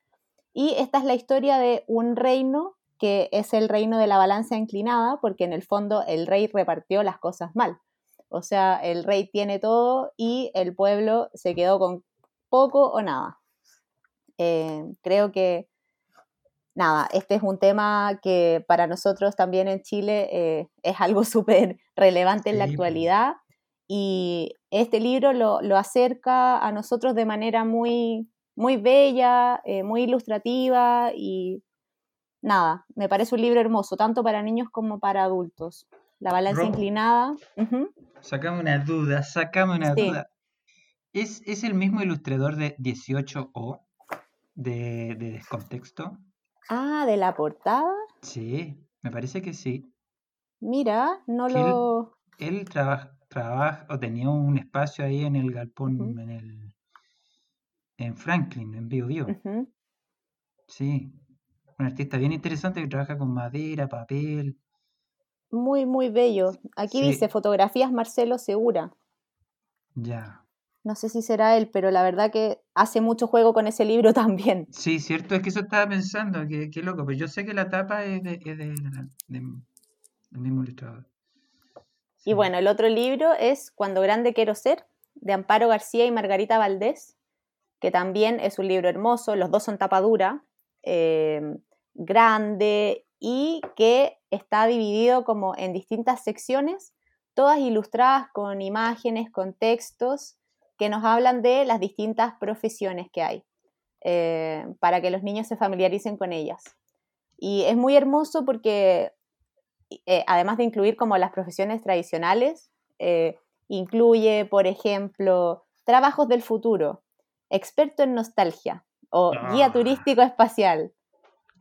Y esta es la historia de un reino que es el reino de la balanza inclinada, porque en el fondo el rey repartió las cosas mal. O sea, el rey tiene todo y el pueblo se quedó con poco o nada. Eh, creo que, nada, este es un tema que para nosotros también en Chile eh, es algo súper relevante en la actualidad y este libro lo, acerca a nosotros de manera muy, muy bella, eh, muy ilustrativa y nada, me parece un libro hermoso, tanto para niños como para adultos. La balanza inclinada. Sacame una duda, sacame una duda. ¿Es, ¿Es, el mismo ilustrador de 18O de, de Descontexto? Ah, de la portada. Sí, me parece que sí. Mira, no lo. Él, trabaja o tenía un espacio ahí en el galpón, en el en Franklin, en Bio Bio. Sí, un artista bien interesante que trabaja con madera, papel. Muy, muy bello. Aquí dice fotografías Marcelo Segura. Ya. No sé si será él, pero la verdad que hace mucho juego con ese libro también. Sí, cierto, es que eso estaba pensando, que, loco, pero yo sé que la tapa es de, es de, mismo ilustrador. Y bueno, el otro libro es Cuando grande quiero ser, de Amparo García y Margarita Valdés, que también es un libro hermoso, los dos son tapadura, eh, grande y que está dividido como en distintas secciones, todas ilustradas con imágenes, con textos que nos hablan de las distintas profesiones que hay, eh, para que los niños se familiaricen con ellas. Y es muy hermoso porque, eh, además de incluir como las profesiones tradicionales, eh, incluye, por ejemplo, trabajos del futuro, experto en nostalgia o guía ah. turístico espacial,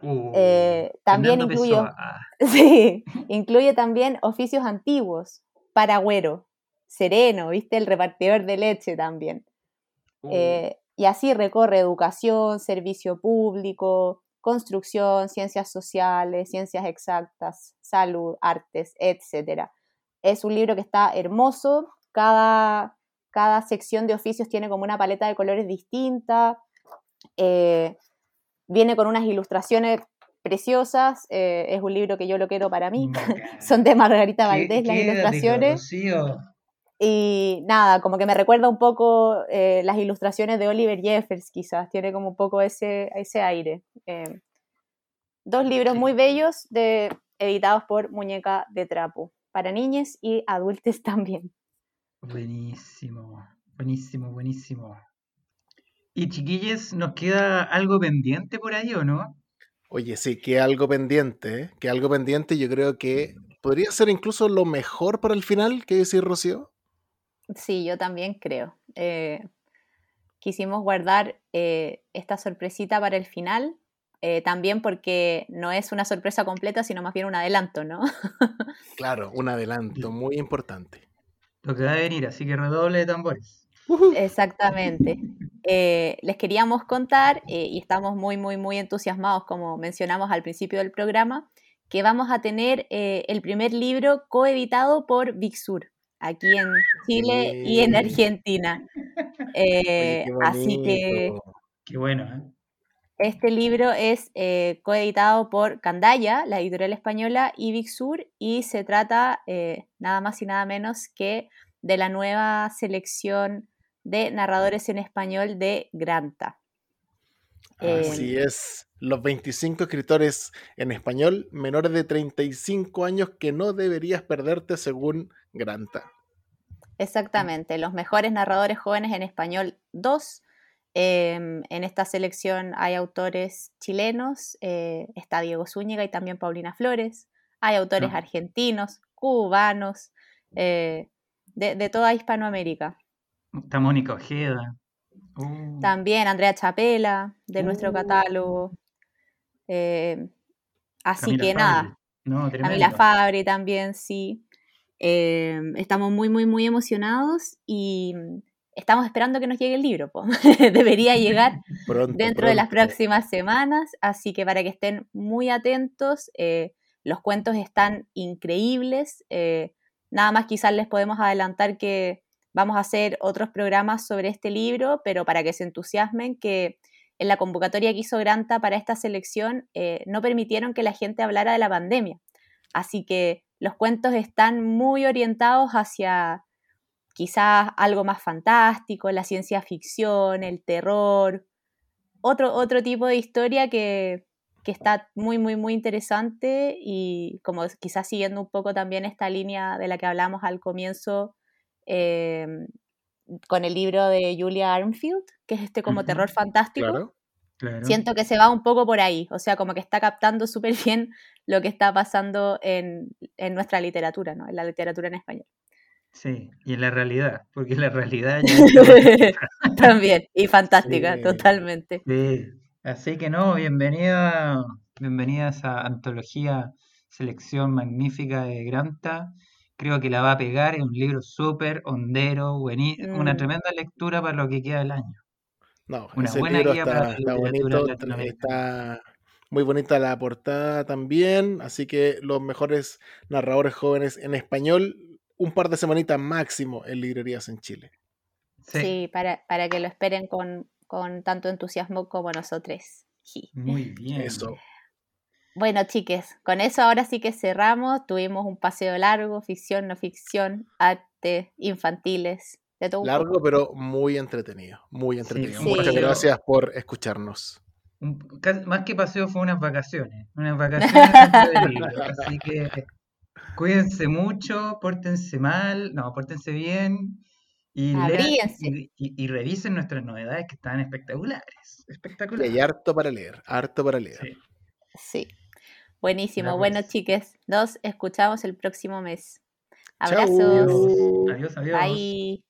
Uh, eh, también incluye, sí, incluye también oficios antiguos, paragüero, sereno, ¿viste? El repartidor de leche también. Uh. Y así recorre educación, servicio público, construcción, ciencias sociales, ciencias exactas, salud, artes, etc. Es un libro que está hermoso, cada, cada sección de oficios tiene como una paleta de colores distinta. Eh, Viene con unas ilustraciones preciosas, eh, es un libro que yo lo quiero para mí, son de Margarita Valdés las ilustraciones. Y nada, como que me recuerda un poco eh, las ilustraciones de Oliver Jeffers, quizás, tiene como un poco ese, ese aire. Eh, dos libros muy bellos de, editados por Muñeca de Trapo, para niñas y adultos también. Buenísimo, buenísimo, buenísimo. Y chiquillos, ¿nos queda algo pendiente por ahí o no? Oye, sí, que algo pendiente, ¿eh? que algo pendiente, yo creo que podría ser incluso lo mejor para el final, ¿qué decir Rocío? Sí, yo también creo. Eh, quisimos guardar eh, esta sorpresita para el final, eh, también porque no es una sorpresa completa, sino más bien un adelanto, ¿no? claro, un adelanto muy importante. Lo que va a venir, así que redoble de tambores. Exactamente. les queríamos contar, y estamos muy, muy, muy entusiasmados, como mencionamos al principio del programa, que vamos a tener el primer libro coeditado por Big Sur aquí en Chile y en Argentina. Eh, así que... Qué bueno, ¿eh? Este libro es eh, coeditado por Candaya, la editorial española, y Big Sur, y se trata eh, nada más y nada menos que de la nueva selección de narradores en español de Granta. Así es, los 25 escritores en español menores de 35 años que no deberías perderte según Granta. Exactamente, los mejores narradores jóvenes en español 2. Em, en esta selección hay autores chilenos, eh, está Diego Zúñiga y también Paulina Flores. Hay autores argentinos, cubanos, eh, de, toda Hispanoamérica. Está Mónica Ojeda. Uh. También Andrea Chapela, de nuestro uh. catálogo. Eh, así que nada. No, Camila Fabri también, sí. Em, estamos muy, muy, muy emocionados y estamos esperando que nos llegue el libro. Debería llegar dentro de las próximas semanas, así que para que estén muy atentos, eh, los cuentos están increíbles. Eh, nada más quizás les podemos adelantar que vamos a hacer otros programas sobre este libro, pero para que se entusiasmen que en la convocatoria que hizo Granta para esta selección eh, no permitieron que la gente hablara de la pandemia. Así que los cuentos están muy orientados hacia quizás algo más fantástico, la ciencia ficción, el terror, otro, otro tipo de historia que, está muy, muy, muy interesante y como quizás siguiendo un poco también esta línea de la que hablamos al comienzo em, con el libro de Julia Armfield, que es este como terror fantástico. Siento que se va un poco por ahí, o sea, como que está captando súper bien lo que está pasando en, nuestra literatura, ¿no? En la literatura en español. Sí, y en la realidad, porque la realidad También, y fantástica, totalmente. Sí. Así que no, bienvenida, bienvenida a esa antología, selección magnífica de Granta. Creo que la va a pegar, es un libro súper hondero, una mm. tremenda lectura para lo que queda del año. No, ese libro está, bonito, está muy bonita la portada también, así que los mejores narradores jóvenes en español, un par de semanitas máximo en librerías en Chile. Sí, para, para, que lo esperen con, tanto entusiasmo como nosotros. Muy bien. Eso. Bueno, chiques, con eso ahora sí que cerramos. Tuvimos un paseo largo, ficción, no ficción, arte, infantiles, Largo, pero muy entretenido. Muy entretenido. Muchas gracias por escucharnos. más que paseo fue unas vacaciones. Unas vacaciones Así que cuídense mucho, pórtense mal, no, pórtense bien. Y, y, revisen nuestras novedades que están espectaculares. Espectaculares. Y hay harto para leer, harto para leer. Sí. Buenísimo. Bueno, chiques, nos escuchamos el próximo mes. Abrazos. Adiós, adiós. Bye.